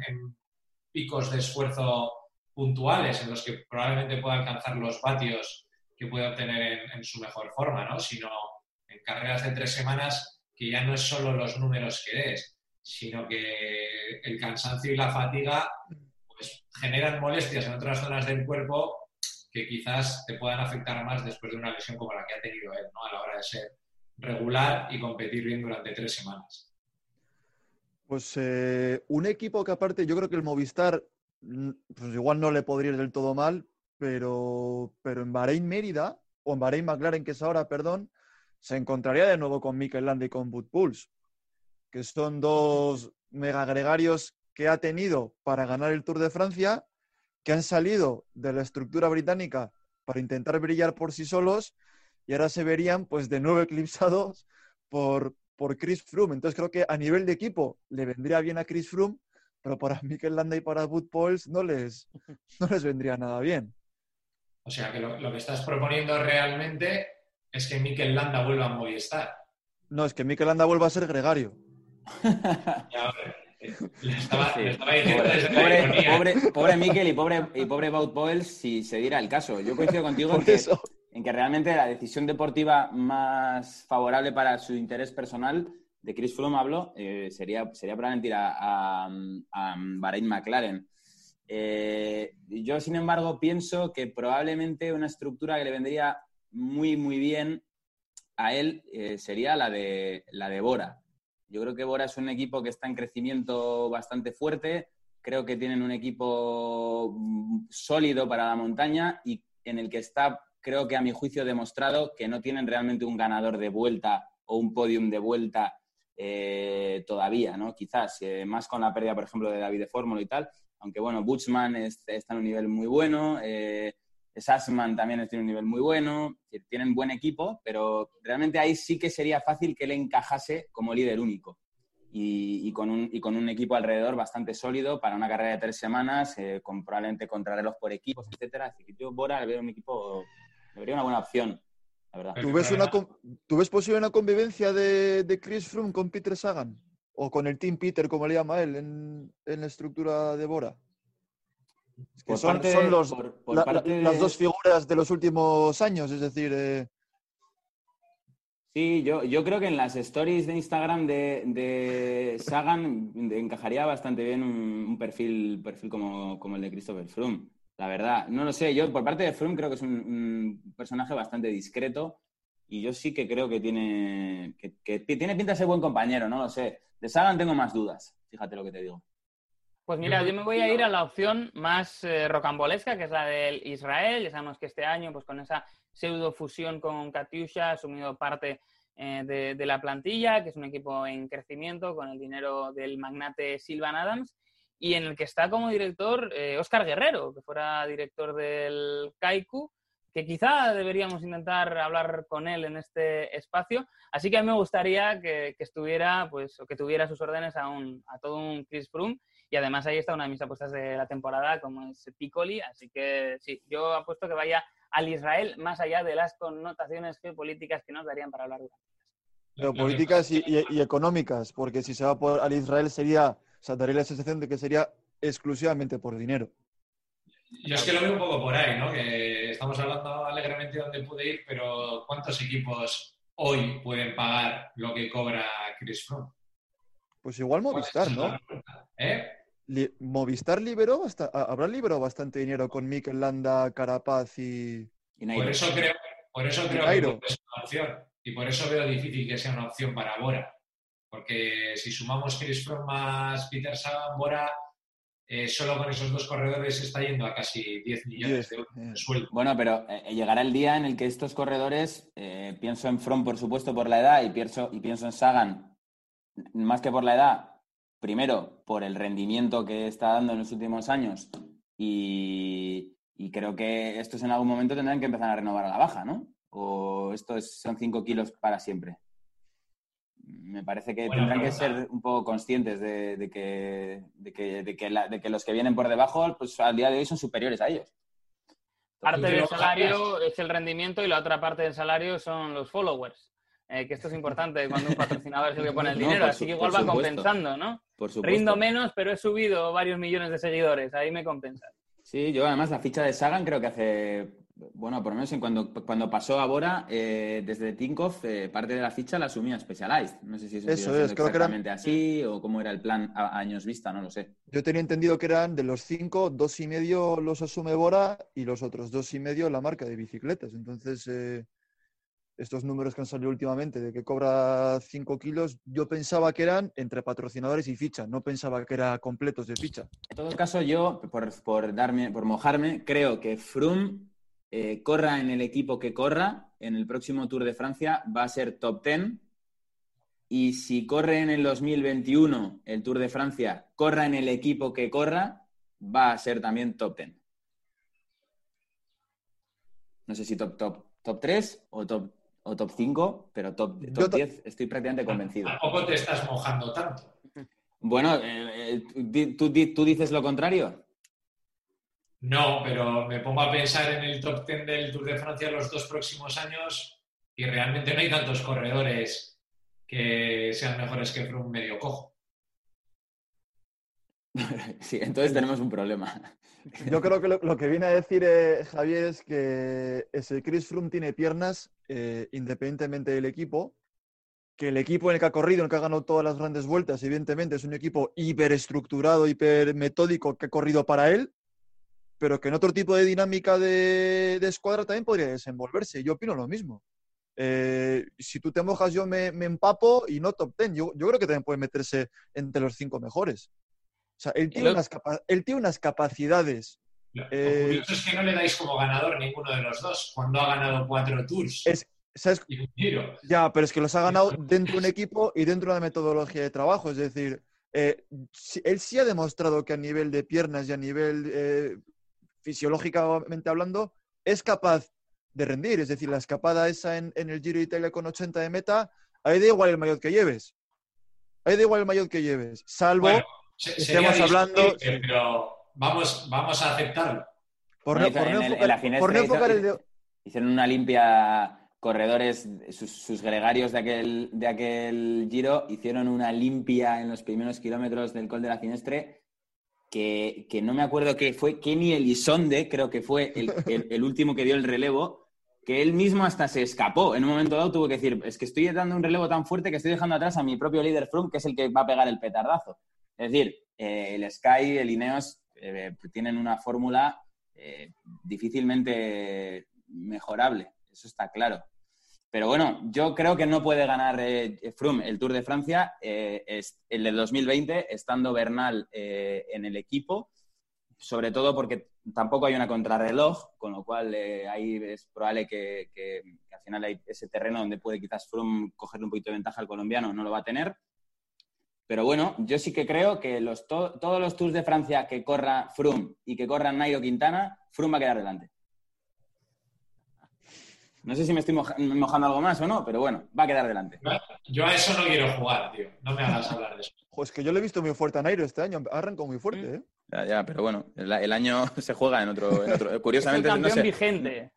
picos de esfuerzo puntuales en los que probablemente pueda alcanzar los vatios que puede obtener en, su mejor forma, ¿no? sino en carreras de tres semanas que ya no es solo los números que es, sino que el cansancio y la fatiga pues, generan molestias en otras zonas del cuerpo que quizás te puedan afectar más después de una lesión como la que ha tenido él, ¿no? A la hora de ser regular y competir bien durante tres semanas. Pues eh, un equipo que aparte, yo creo que el Movistar, pues igual no le podría ir del todo mal, pero, pero en Bahrein Mérida, o en Bahrein McLaren, que es ahora, perdón, se encontraría de nuevo con Mikel Landa y con Bud Pulse, que son dos mega gregarios que ha tenido para ganar el Tour de Francia, que han salido de la estructura británica para intentar brillar por sí solos y ahora se verían pues de nuevo eclipsados por, por Chris Froome. Entonces creo que a nivel de equipo le vendría bien a Chris Froome, pero para Mikel Landa y para Wood Pauls no les, no les vendría nada bien. O sea que lo, que estás proponiendo realmente es que Mikel Landa vuelva a Movistar. No, es que Mikel Landa vuelva a ser gregario. ya, pobre, Mikel y pobre, y pobre Bout si se diera el caso. Yo coincido contigo en que, en que, realmente la decisión deportiva más favorable para su interés personal, de Chris Froome hablo, eh, sería, sería probablemente ir a, a, Bahrain McLaren. Eh, yo, sin embargo, pienso que probablemente una estructura que le vendría muy, muy bien a él eh, sería la de, la de Bora. Yo creo que Bora es un equipo que está en crecimiento bastante fuerte. Creo que tienen un equipo mm, sólido para la montaña y en el que está, creo que a mi juicio, demostrado que no tienen realmente un ganador de vuelta o un podium de vuelta eh, todavía, ¿no? Quizás, eh, más con la pérdida, por ejemplo, de David de Fórmula y tal. Aunque, bueno, Butchman está en un nivel muy bueno. Sassman también tiene un nivel muy bueno, tienen buen equipo, pero realmente ahí sí que sería fácil que él encajase como líder único y, con, un, y con un equipo alrededor bastante sólido para una carrera de tres semanas, eh, con probablemente contrarreloj por equipos, etcétera. Así que yo, Bora, le veo un equipo, le vería una buena opción, la verdad. ¿Tú ves, una, ¿tú ves posible una convivencia de, de, Chris Froome con Peter Sagan? ¿O con el Team Peter, como le llama él, en, en la estructura de Bora? Son, los, las dos figuras de los últimos años, es decir... Eh, sí, yo, yo creo que en las stories de Instagram de, Sagan encajaría bastante bien un, perfil, perfil como, el de Christopher Froome. La verdad, no lo sé. Yo, por parte de Froome, creo que es un, personaje bastante discreto y yo sí que creo que tiene, que, tiene pinta de ser buen compañero, no lo sé. De Sagan tengo más dudas, fíjate lo que te digo. Pues mira, yo me voy a ir a la opción más eh, rocambolesca, que es la del Israel. Ya sabemos que este año, pues con esa pseudo fusión con Katyusha, ha asumido parte eh, de, la plantilla, que es un equipo en crecimiento con el dinero del magnate Silvan Adams, y en el que está como director Oscar eh, Guerrero, que fuera director del Kaiku que quizá deberíamos intentar hablar con él en este espacio. Así que a mí me gustaría que, estuviera, pues, o que tuviera sus órdenes a, un, a todo un Chris Froome. Y además ahí está una de mis apuestas de la temporada, como es Piccoli. Así que sí, yo apuesto que vaya al Israel más allá de las connotaciones geopolíticas que nos darían para hablar de Geopolíticas y, y, económicas, porque si se va por, al Israel sería, o sea, daría la sensación de que sería exclusivamente por dinero. Yo es que lo veo un poco por ahí, ¿no? Que estamos hablando alegremente de dónde puede ir, pero ¿cuántos equipos hoy pueden pagar lo que cobra Chris Froome? Pues igual Movistar, ¿no? ¿Eh? Movistar liberó, habrá liberado bastante dinero con Mikel Landa, Carapaz y... por eso creo, por eso creo que es una opción. Y por eso veo difícil que sea una opción para Bora. Porque si sumamos Chris Froome más Peter Sagan, Bora eh, solo con esos dos corredores está yendo a casi 10 millones de euros de sueldo. Bueno, pero eh, llegará el día en el que estos corredores, eh, pienso en From, por supuesto, por la edad, y pienso, y pienso en Sagan, más que por la edad, primero, por el rendimiento que está dando en los últimos años, y, creo que estos en algún momento tendrán que empezar a renovar a la baja, ¿no? O esto son 5 kilos para siempre me parece que tendrán que ser un poco conscientes de, que, que, los que vienen por debajo, pues al día de hoy son superiores a ellos. Parte del salario es el rendimiento y la otra parte del salario son los followers. Eh, que esto es importante cuando un patrocinador es el que pone el dinero, así que igual va compensando, ¿no? Por Rindo menos, pero he subido varios millones de seguidores, ahí me compensa. Sí, yo además la ficha de Sagan creo que hace bueno, por lo menos en cuando, cuando pasó a Bora, eh, desde Tinkoff, eh, parte de la ficha la asumía Specialized. No sé si eso, es exactamente así o cómo era el plan a, años vista, no lo sé. Yo tenía entendido que eran de los cinco, dos y medio los asume Bora y los otros dos y medio la marca de bicicletas. Entonces, eh, estos números que han salido últimamente de que cobra cinco kilos, yo pensaba que eran entre patrocinadores y ficha, no pensaba que eran completos de ficha. En todo caso, yo, por, por darme, por mojarme, creo que Froome eh, corra en el equipo que corra, en el próximo Tour de Francia va a ser top 10. Y si corre en el 2021 el Tour de Francia, corra en el equipo que corra, va a ser también top 10. No sé si top, top, top 3 o top, o top 5, pero top, top 10 estoy prácticamente convencido. ¿Tampoco te estás mojando tanto? Bueno, eh, eh, ¿tú, ¿tú dices lo contrario? No, pero me pongo a pensar en el top 10 del Tour de Francia los dos próximos años y realmente no hay tantos corredores que sean mejores que un medio cojo. Sí, entonces tenemos un problema. Yo creo que lo, que viene a decir eh, Javier es que ese Chris Froome tiene piernas eh, independientemente del equipo, que el equipo en el que ha corrido, en el que ha ganado todas las grandes vueltas, evidentemente es un equipo hiperestructurado, hipermetódico que ha corrido para él, pero que en otro tipo de dinámica de, escuadra también podría desenvolverse. Yo opino lo mismo. Eh, si tú te mojas, yo me, empapo y no top ten. Yo, creo que también puede meterse entre los cinco mejores. O sea, él tiene, unas, él tiene unas capacidades. Lo, eh, es que no le dais como ganador ninguno de los dos cuando ha ganado cuatro tours. Es, Ya, pero es que los ha ganado dentro de un equipo y dentro de una metodología de trabajo. Es decir, eh, él sí ha demostrado que a nivel de piernas y a nivel fisiológicamente hablando, es capaz de rendir. Es decir, la escapada esa en, el Giro de Italia con 80 de meta, ahí da igual el mayor que lleves. Ahí da igual el mayor que lleves. Salvo estemos hablando. Pero vamos, vamos a aceptarlo. Por no, enfocar, el Hicieron una limpia. Corredores, sus, gregarios de aquel, de aquel giro hicieron una limpia en los primeros kilómetros del Col de la Finestre que, no me acuerdo que fue Kenny Elisonde, creo que fue el, último que dio el relevo, que él mismo hasta se escapó. En un momento dado tuvo que decir, es que estoy dando un relevo tan fuerte que estoy dejando atrás a mi propio líder Froome, que es el que va a pegar el petardazo. Es decir, eh, el Sky, el Ineos, eh, tienen una fórmula eh, difícilmente mejorable, eso está claro. Pero bueno, yo creo que no puede ganar Froome el Tour de Francia, es el del 2020, estando Bernal en el equipo, sobre todo porque tampoco hay una contrarreloj, con lo cual ahí es probable que, que- al final ese terreno donde puede quizás Froome cogerle un poquito de ventaja al colombiano, no lo va a tener. Pero bueno, yo sí que creo que los to- todos los Tours de Francia que corra Froome y que corra Nairo Quintana, Froome va a quedar delante. No sé si me estoy moja- mojando algo más o no, pero bueno, va a quedar delante. Yo a eso no quiero jugar, tío. No me hagas hablar de eso. Pues que yo lo he visto muy fuerte a Nairo este año. Ha arrancado muy fuerte, ¿eh? Ya, ya, pero bueno, el, el año se juega en otro. en otro- Es el Curiosamente, no campeón sé. vigente.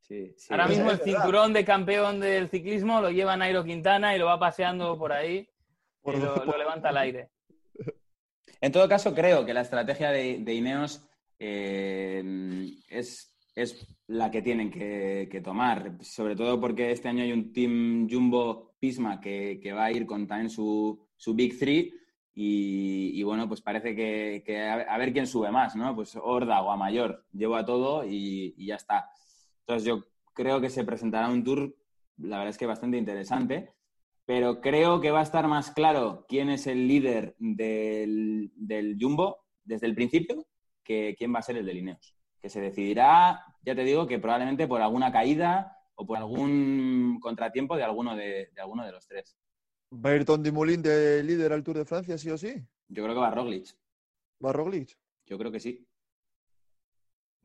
Sí, sí. Ahora mismo el cinturón de campeón del ciclismo lo lleva Nairo Quintana y lo va paseando por ahí y lo, lo levanta al aire. En todo caso, creo que la estrategia de, de Ineos eh, es, es la que tienen que, que tomar, sobre todo porque este año hay un team Jumbo Pisma que, que va a ir con también su, su Big Three y, y bueno, pues parece que, que a, ver- a ver quién sube más, ¿no? Pues Horda o a Mayor, llevo a todo y, y ya está. Entonces yo creo que se presentará un tour, la verdad es que bastante interesante pero creo que va a estar más claro quién es el líder del, del Jumbo desde el principio que quién va a ser el de Ineos. Que se decidirá, ya te digo, que probablemente por alguna caída o por algún contratiempo de alguno de, de alguno de los tres. ¿Va a ir Tom Dumoulin de líder al Tour de Francia, sí o sí? Yo creo que va Roglic. ¿Va Roglic? Yo creo que sí.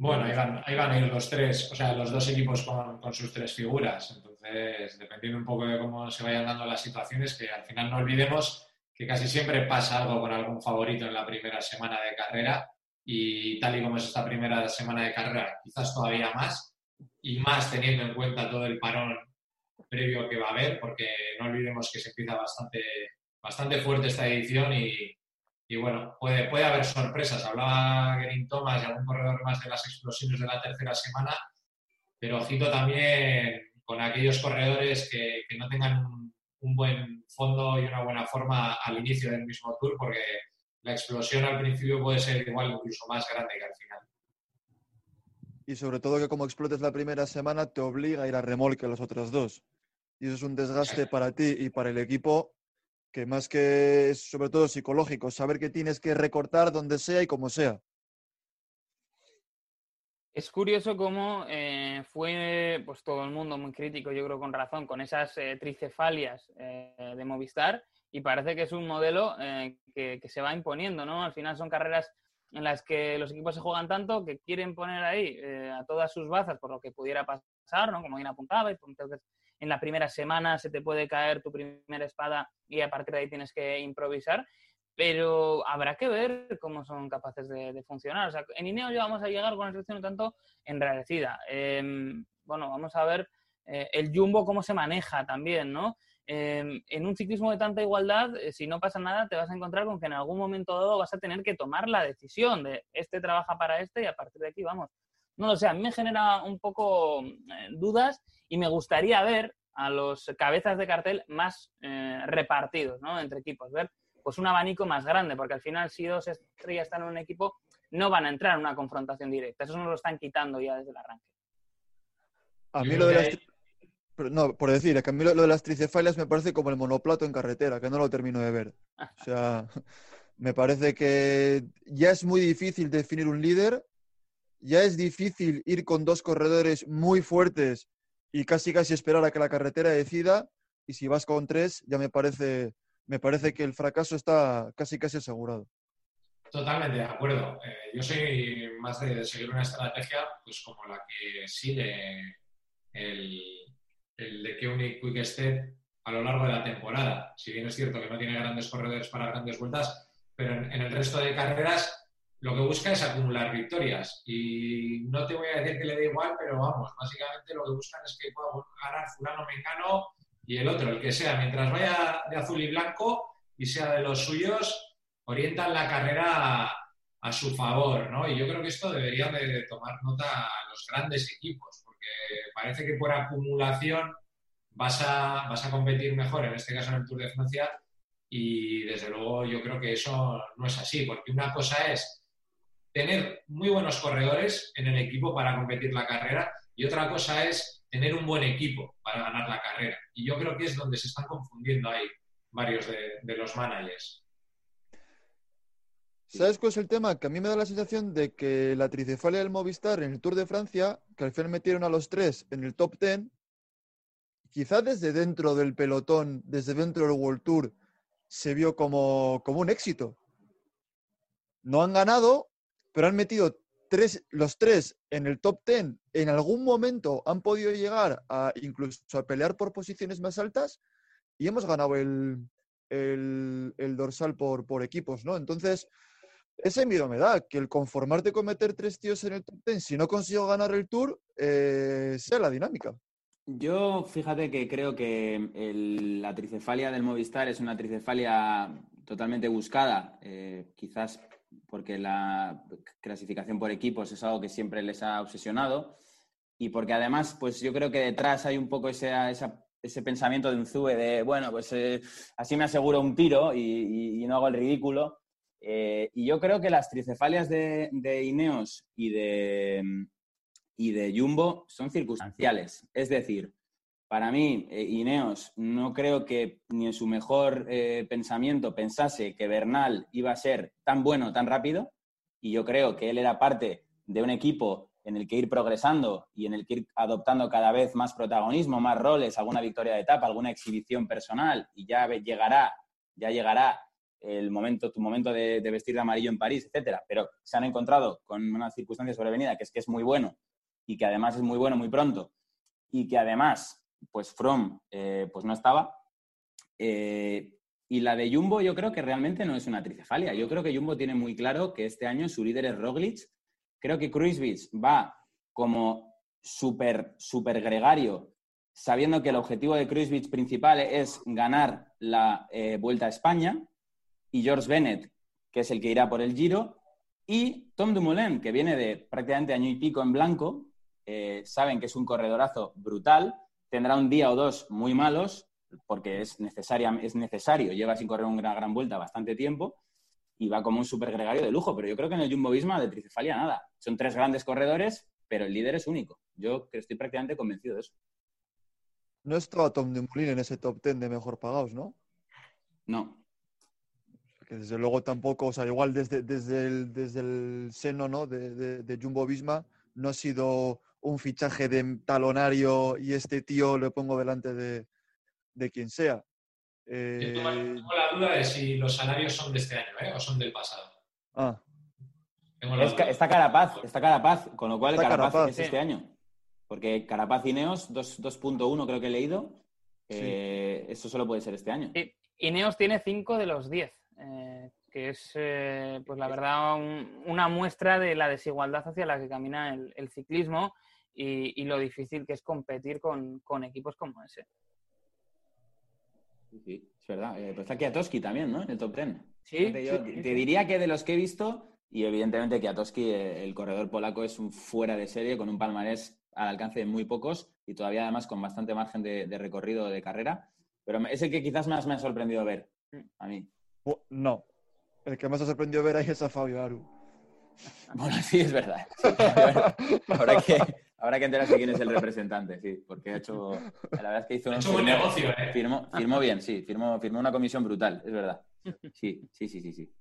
Bueno, ahí van, ahí van a ir los tres, o sea, los dos equipos con, sus tres figuras. Entonces, dependiendo un poco de cómo se vayan dando las situaciones, que al final no olvidemos que casi siempre pasa algo con algún favorito en la primera semana de carrera y tal y como es esta primera semana de carrera, quizás todavía más y más teniendo en cuenta todo el parón previo que va a haber, porque no olvidemos que se empieza bastante, bastante fuerte esta edición y, y bueno, puede, puede haber sorpresas. Hablaba Gerin Thomas y algún corredor más de las explosiones de la tercera semana, pero ojito también con aquellos corredores que, que no tengan un, un buen fondo y una buena forma al inicio del mismo tour, porque la explosión al principio puede ser igual incluso más grande que al final. Y sobre todo que como explotes la primera semana te obliga a ir a remolque las otras dos. Y eso es un desgaste para ti y para el equipo que más que sobre todo psicológico, saber que tienes que recortar donde sea y como sea. Es curioso cómo eh, fue pues todo el mundo muy crítico, yo creo con razón, con esas eh, tricefalias eh, de Movistar y parece que es un modelo eh, que, se va imponiendo, ¿no? Al final son carreras en las que los equipos se juegan tanto que quieren poner ahí a todas sus bazas por lo que pudiera pasar, ¿no? Como bien apuntaba, y entonces en la primera semana se te puede caer tu primera espada y a partir de ahí tienes que improvisar pero habrá que ver cómo son capaces de, funcionar. O sea, en Ineos ya vamos a llegar con una situación un tanto enrarecida. Eh, bueno, vamos a ver eh, el Jumbo cómo se maneja también, ¿no? Eh, en un ciclismo de tanta igualdad, eh, si no pasa nada, te vas a encontrar con que en algún momento dado vas a tener que tomar la decisión de este trabaja para este y a partir de aquí vamos. No lo sé, a mí me genera un poco eh, dudas y me gustaría ver a los cabezas de cartel más eh, repartidos, ¿no? Entre equipos, ver pues un abanico más grande, porque al final si dos estrellas están en un equipo, no van a entrar en una confrontación directa. Eso nos lo están quitando ya desde el arranque. A mí lo de las... No, por decir, que a mí lo de las tricefalias me parece como el monoplato en carretera, que no lo termino de ver. O sea, me parece que ya es muy difícil definir un líder, ya es difícil ir con dos corredores muy fuertes y casi casi esperar a que la carretera decida, y si vas con tres, ya me parece me parece que el fracaso está casi casi asegurado. Totalmente de acuerdo. Eh, yo soy más de, seguir una estrategia pues como la que sigue el, el de Keuni Quick Step a lo largo de la temporada. Si bien es cierto que no tiene grandes corredores para grandes vueltas, pero en el resto de carreras lo que busca es acumular victorias. Y no te voy a decir que le dé igual, pero vamos, básicamente lo que buscan es que pueda ganar fulano mengano y el otro, el que sea, mientras vaya de azul y blanco y sea de los suyos, orientan la carrera a, su favor, ¿no? Y yo creo que esto deberían de, de, tomar nota los grandes equipos, porque parece que por acumulación vas a, vas a competir mejor, en este caso en el Tour de Francia, y desde luego yo creo que eso no es así, porque una cosa es tener muy buenos corredores en el equipo para competir la carrera y otra cosa es tener un buen equipo para ganar la carrera. Y yo creo que es donde se están confundiendo ahí varios de, los managers. ¿Sabes cuál es el tema? Que a mí me da la sensación de que la tricefalia del Movistar en el Tour de Francia, que al final metieron a los tres en el top ten, quizá desde dentro del pelotón, desde dentro del World Tour, se vio como, como un éxito. No han ganado, pero han metido tres, los tres en el top ten. En algún momento han podido llegar a incluso a pelear por posiciones más altas y hemos ganado el, el, dorsal por, por equipos, ¿no? Entonces, ese miedo me da, que el conformarte con meter tres tíos en el top ten, si no consigo ganar el tour, eh, sea la dinámica. Yo, fíjate que creo que la tricefalia del Movistar es una tricefalia totalmente buscada, eh, quizás porque la clasificación por equipos es algo que siempre les ha obsesionado y porque además, pues yo creo que detrás hay un poco ese, ese pensamiento de un ZUE de, bueno, pues eh, así me aseguro un tiro y, no hago el ridículo. Eh, y yo creo que las tricefalias de, de Ineos y de, y de Jumbo son circunstanciales. Es decir, para mí, eh, Ineos no creo que ni en su mejor eh, pensamiento pensase que Bernal iba a ser tan bueno, tan rápido, y yo creo que él era parte de un equipo en el que ir progresando y en el que ir adoptando cada vez más protagonismo, más roles, alguna victoria de etapa, alguna exhibición personal, y ya llegará, ya llegará el momento, tu momento de, de vestir de amarillo en París, etcétera. Pero se han encontrado con una circunstancia sobrevenida que es que es muy bueno y que además es muy bueno muy pronto. Y que además, pues From, eh, pues no estaba. Eh, y la de Jumbo yo creo que realmente no es una tricefalia. Yo creo que Jumbo tiene muy claro que este año su líder es Roglic. Creo que Kruiswitz va como súper, súper gregario, sabiendo que el objetivo de Kruiswitz principal es ganar la eh, Vuelta a España. Y George Bennett, que es el que irá por el Giro. Y Tom Dumoulin, que viene de prácticamente año y pico en blanco, saben que es un corredorazo brutal, tendrá un día o dos muy malos, porque es, necesaria, es necesario, lleva sin correr una gran vuelta bastante tiempo, y va como un super gregario de lujo, pero yo creo que en el Jumbo Visma de Tricefalia nada. Son tres grandes corredores, pero el líder es único. Yo estoy prácticamente convencido de eso. No estaba Tom Dumoulin en ese top ten de mejor pagados, ¿no? No. Que desde luego tampoco, o sea, igual desde, desde, el, desde el seno ¿no? de, de Jumbo Visma no ha sido un fichaje de talonario y este tío lo pongo delante de, quien sea. Eh... tengo, la duda de si los salarios son de este año ¿eh? o son del pasado. Ah. está Carapaz, está Carapaz, con lo cual Carapaz, es este año. Porque Carapaz y Neos, 2.1 creo que he leído, eh, eso solo puede ser este año. Y Neos tiene 5 de los 10 que es, eh, pues la verdad, una muestra de la desigualdad hacia la que camina el, ciclismo y, lo difícil que es competir con, equipos como ese. Sí, es verdad. Eh, pues está Kiatowski también, ¿no? En el top ten. Sí. te diría que de los que he visto, y evidentemente Kiatowski, eh, el corredor polaco, es un fuera de serie con un palmarés al alcance de muy pocos y todavía además con bastante margen de, de recorrido de carrera. Pero es el que quizás más me ha sorprendido ver mm. a mí. No, el que más ha sorprendido ver ahí es a Fabio Aru. Bueno, sí, es verdad. habrá, que, habrá que enterarse quién es el representante, sí, porque ha hecho. La verdad es que hizo, un negocio, ¿eh? Firmó, bien, sí, firmó, firmó una comisión brutal, es verdad. Sí, sí, sí, sí. sí.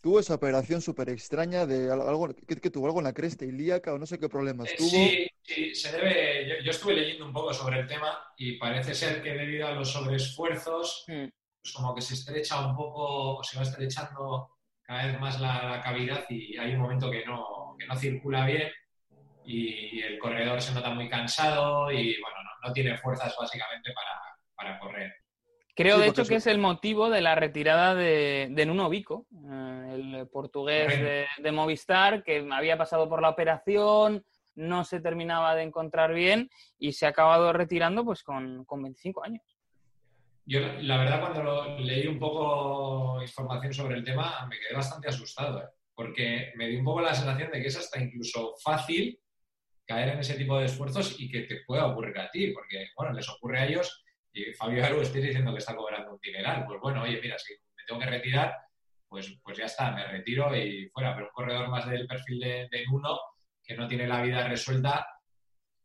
Tuvo esa operación súper extraña de algo que, tuvo algo en la cresta ilíaca o no sé qué problemas eh, tuvo. Sí, sí, se debe. Yo, estuve leyendo un poco sobre el tema y parece ser que debido a los sobreesfuerzos, mm. pues como que se estrecha un poco, o se va estrechando cada vez más la, cavidad y hay un momento que no, que no circula bien y el corredor se nota muy cansado y bueno, no, tiene fuerzas básicamente para, correr. Creo, de hecho, que es el motivo de la retirada de, de Nuno Vico, eh, el portugués de, Movistar, que había pasado por la operación, no se terminaba de encontrar bien y se ha acabado retirando pues con, con 25 años. Yo, la verdad, cuando leí un poco información sobre el tema, me quedé bastante asustado, ¿eh? porque me dio un poco la sensación de que es hasta incluso fácil caer en ese tipo de esfuerzos y que te pueda ocurrir a ti, porque, bueno, les ocurre a ellos y Fabio Aru estoy diciendo que está cobrando un dineral. Pues bueno, oye, mira, si me tengo que retirar, pues, pues ya está, me retiro y fuera. Pero un corredor más del perfil de, de uno que no tiene la vida resuelta,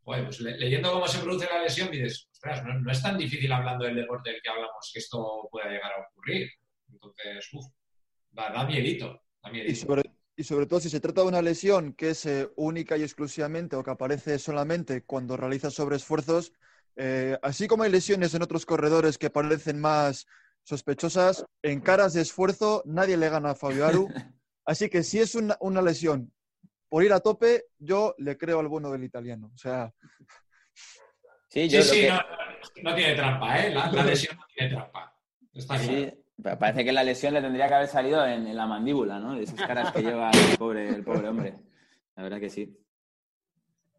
pues leyendo cómo se produce la lesión, dices, ostras, no, es tan difícil hablando del deporte del que hablamos que esto pueda llegar a ocurrir. Entonces, uff, da, miedito. Y, sobre, y sobre todo si se trata de una lesión que es eh, única y exclusivamente o que aparece solamente cuando realizas sobreesfuerzos, eh, así como hay lesiones en otros corredores que parecen más sospechosas, en caras de esfuerzo nadie le gana a Fabio Aru. Así que si es una, una lesión por ir a tope, yo le creo al bueno del italiano. O sea. Sí, sí, no, tiene trampa, ¿eh? La, lesión no tiene trampa. Está sí, parece que la lesión le tendría que haber salido en, la mandíbula, ¿no? De esas caras que lleva el pobre, hombre. La verdad que sí.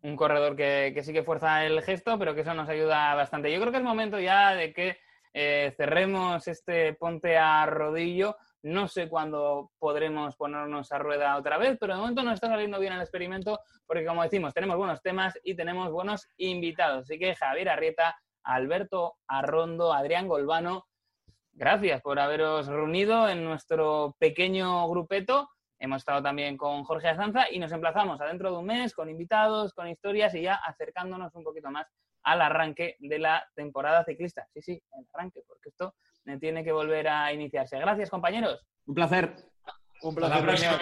Un corredor que, sí que fuerza el gesto, pero que eso nos ayuda bastante. Yo creo que es momento ya de que eh, cerremos este ponte a rodillo no sé cuándo podremos ponernos a rueda otra vez, pero de momento nos está saliendo bien el experimento porque, como decimos, tenemos buenos temas y tenemos buenos invitados. Así que Javier Arrieta, Alberto Arrondo, Adrián Golbano, gracias por haberos reunido en nuestro pequeño grupeto. Hemos estado también con Jorge Azanza y nos emplazamos a dentro de un mes con invitados, con historias y ya acercándonos un poquito más al arranque de la temporada ciclista. Sí, sí, el arranque, porque esto tiene que volver a iniciarse. Gracias, compañeros. Un placer. Un placer. Próxima,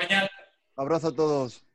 Abrazo a todos.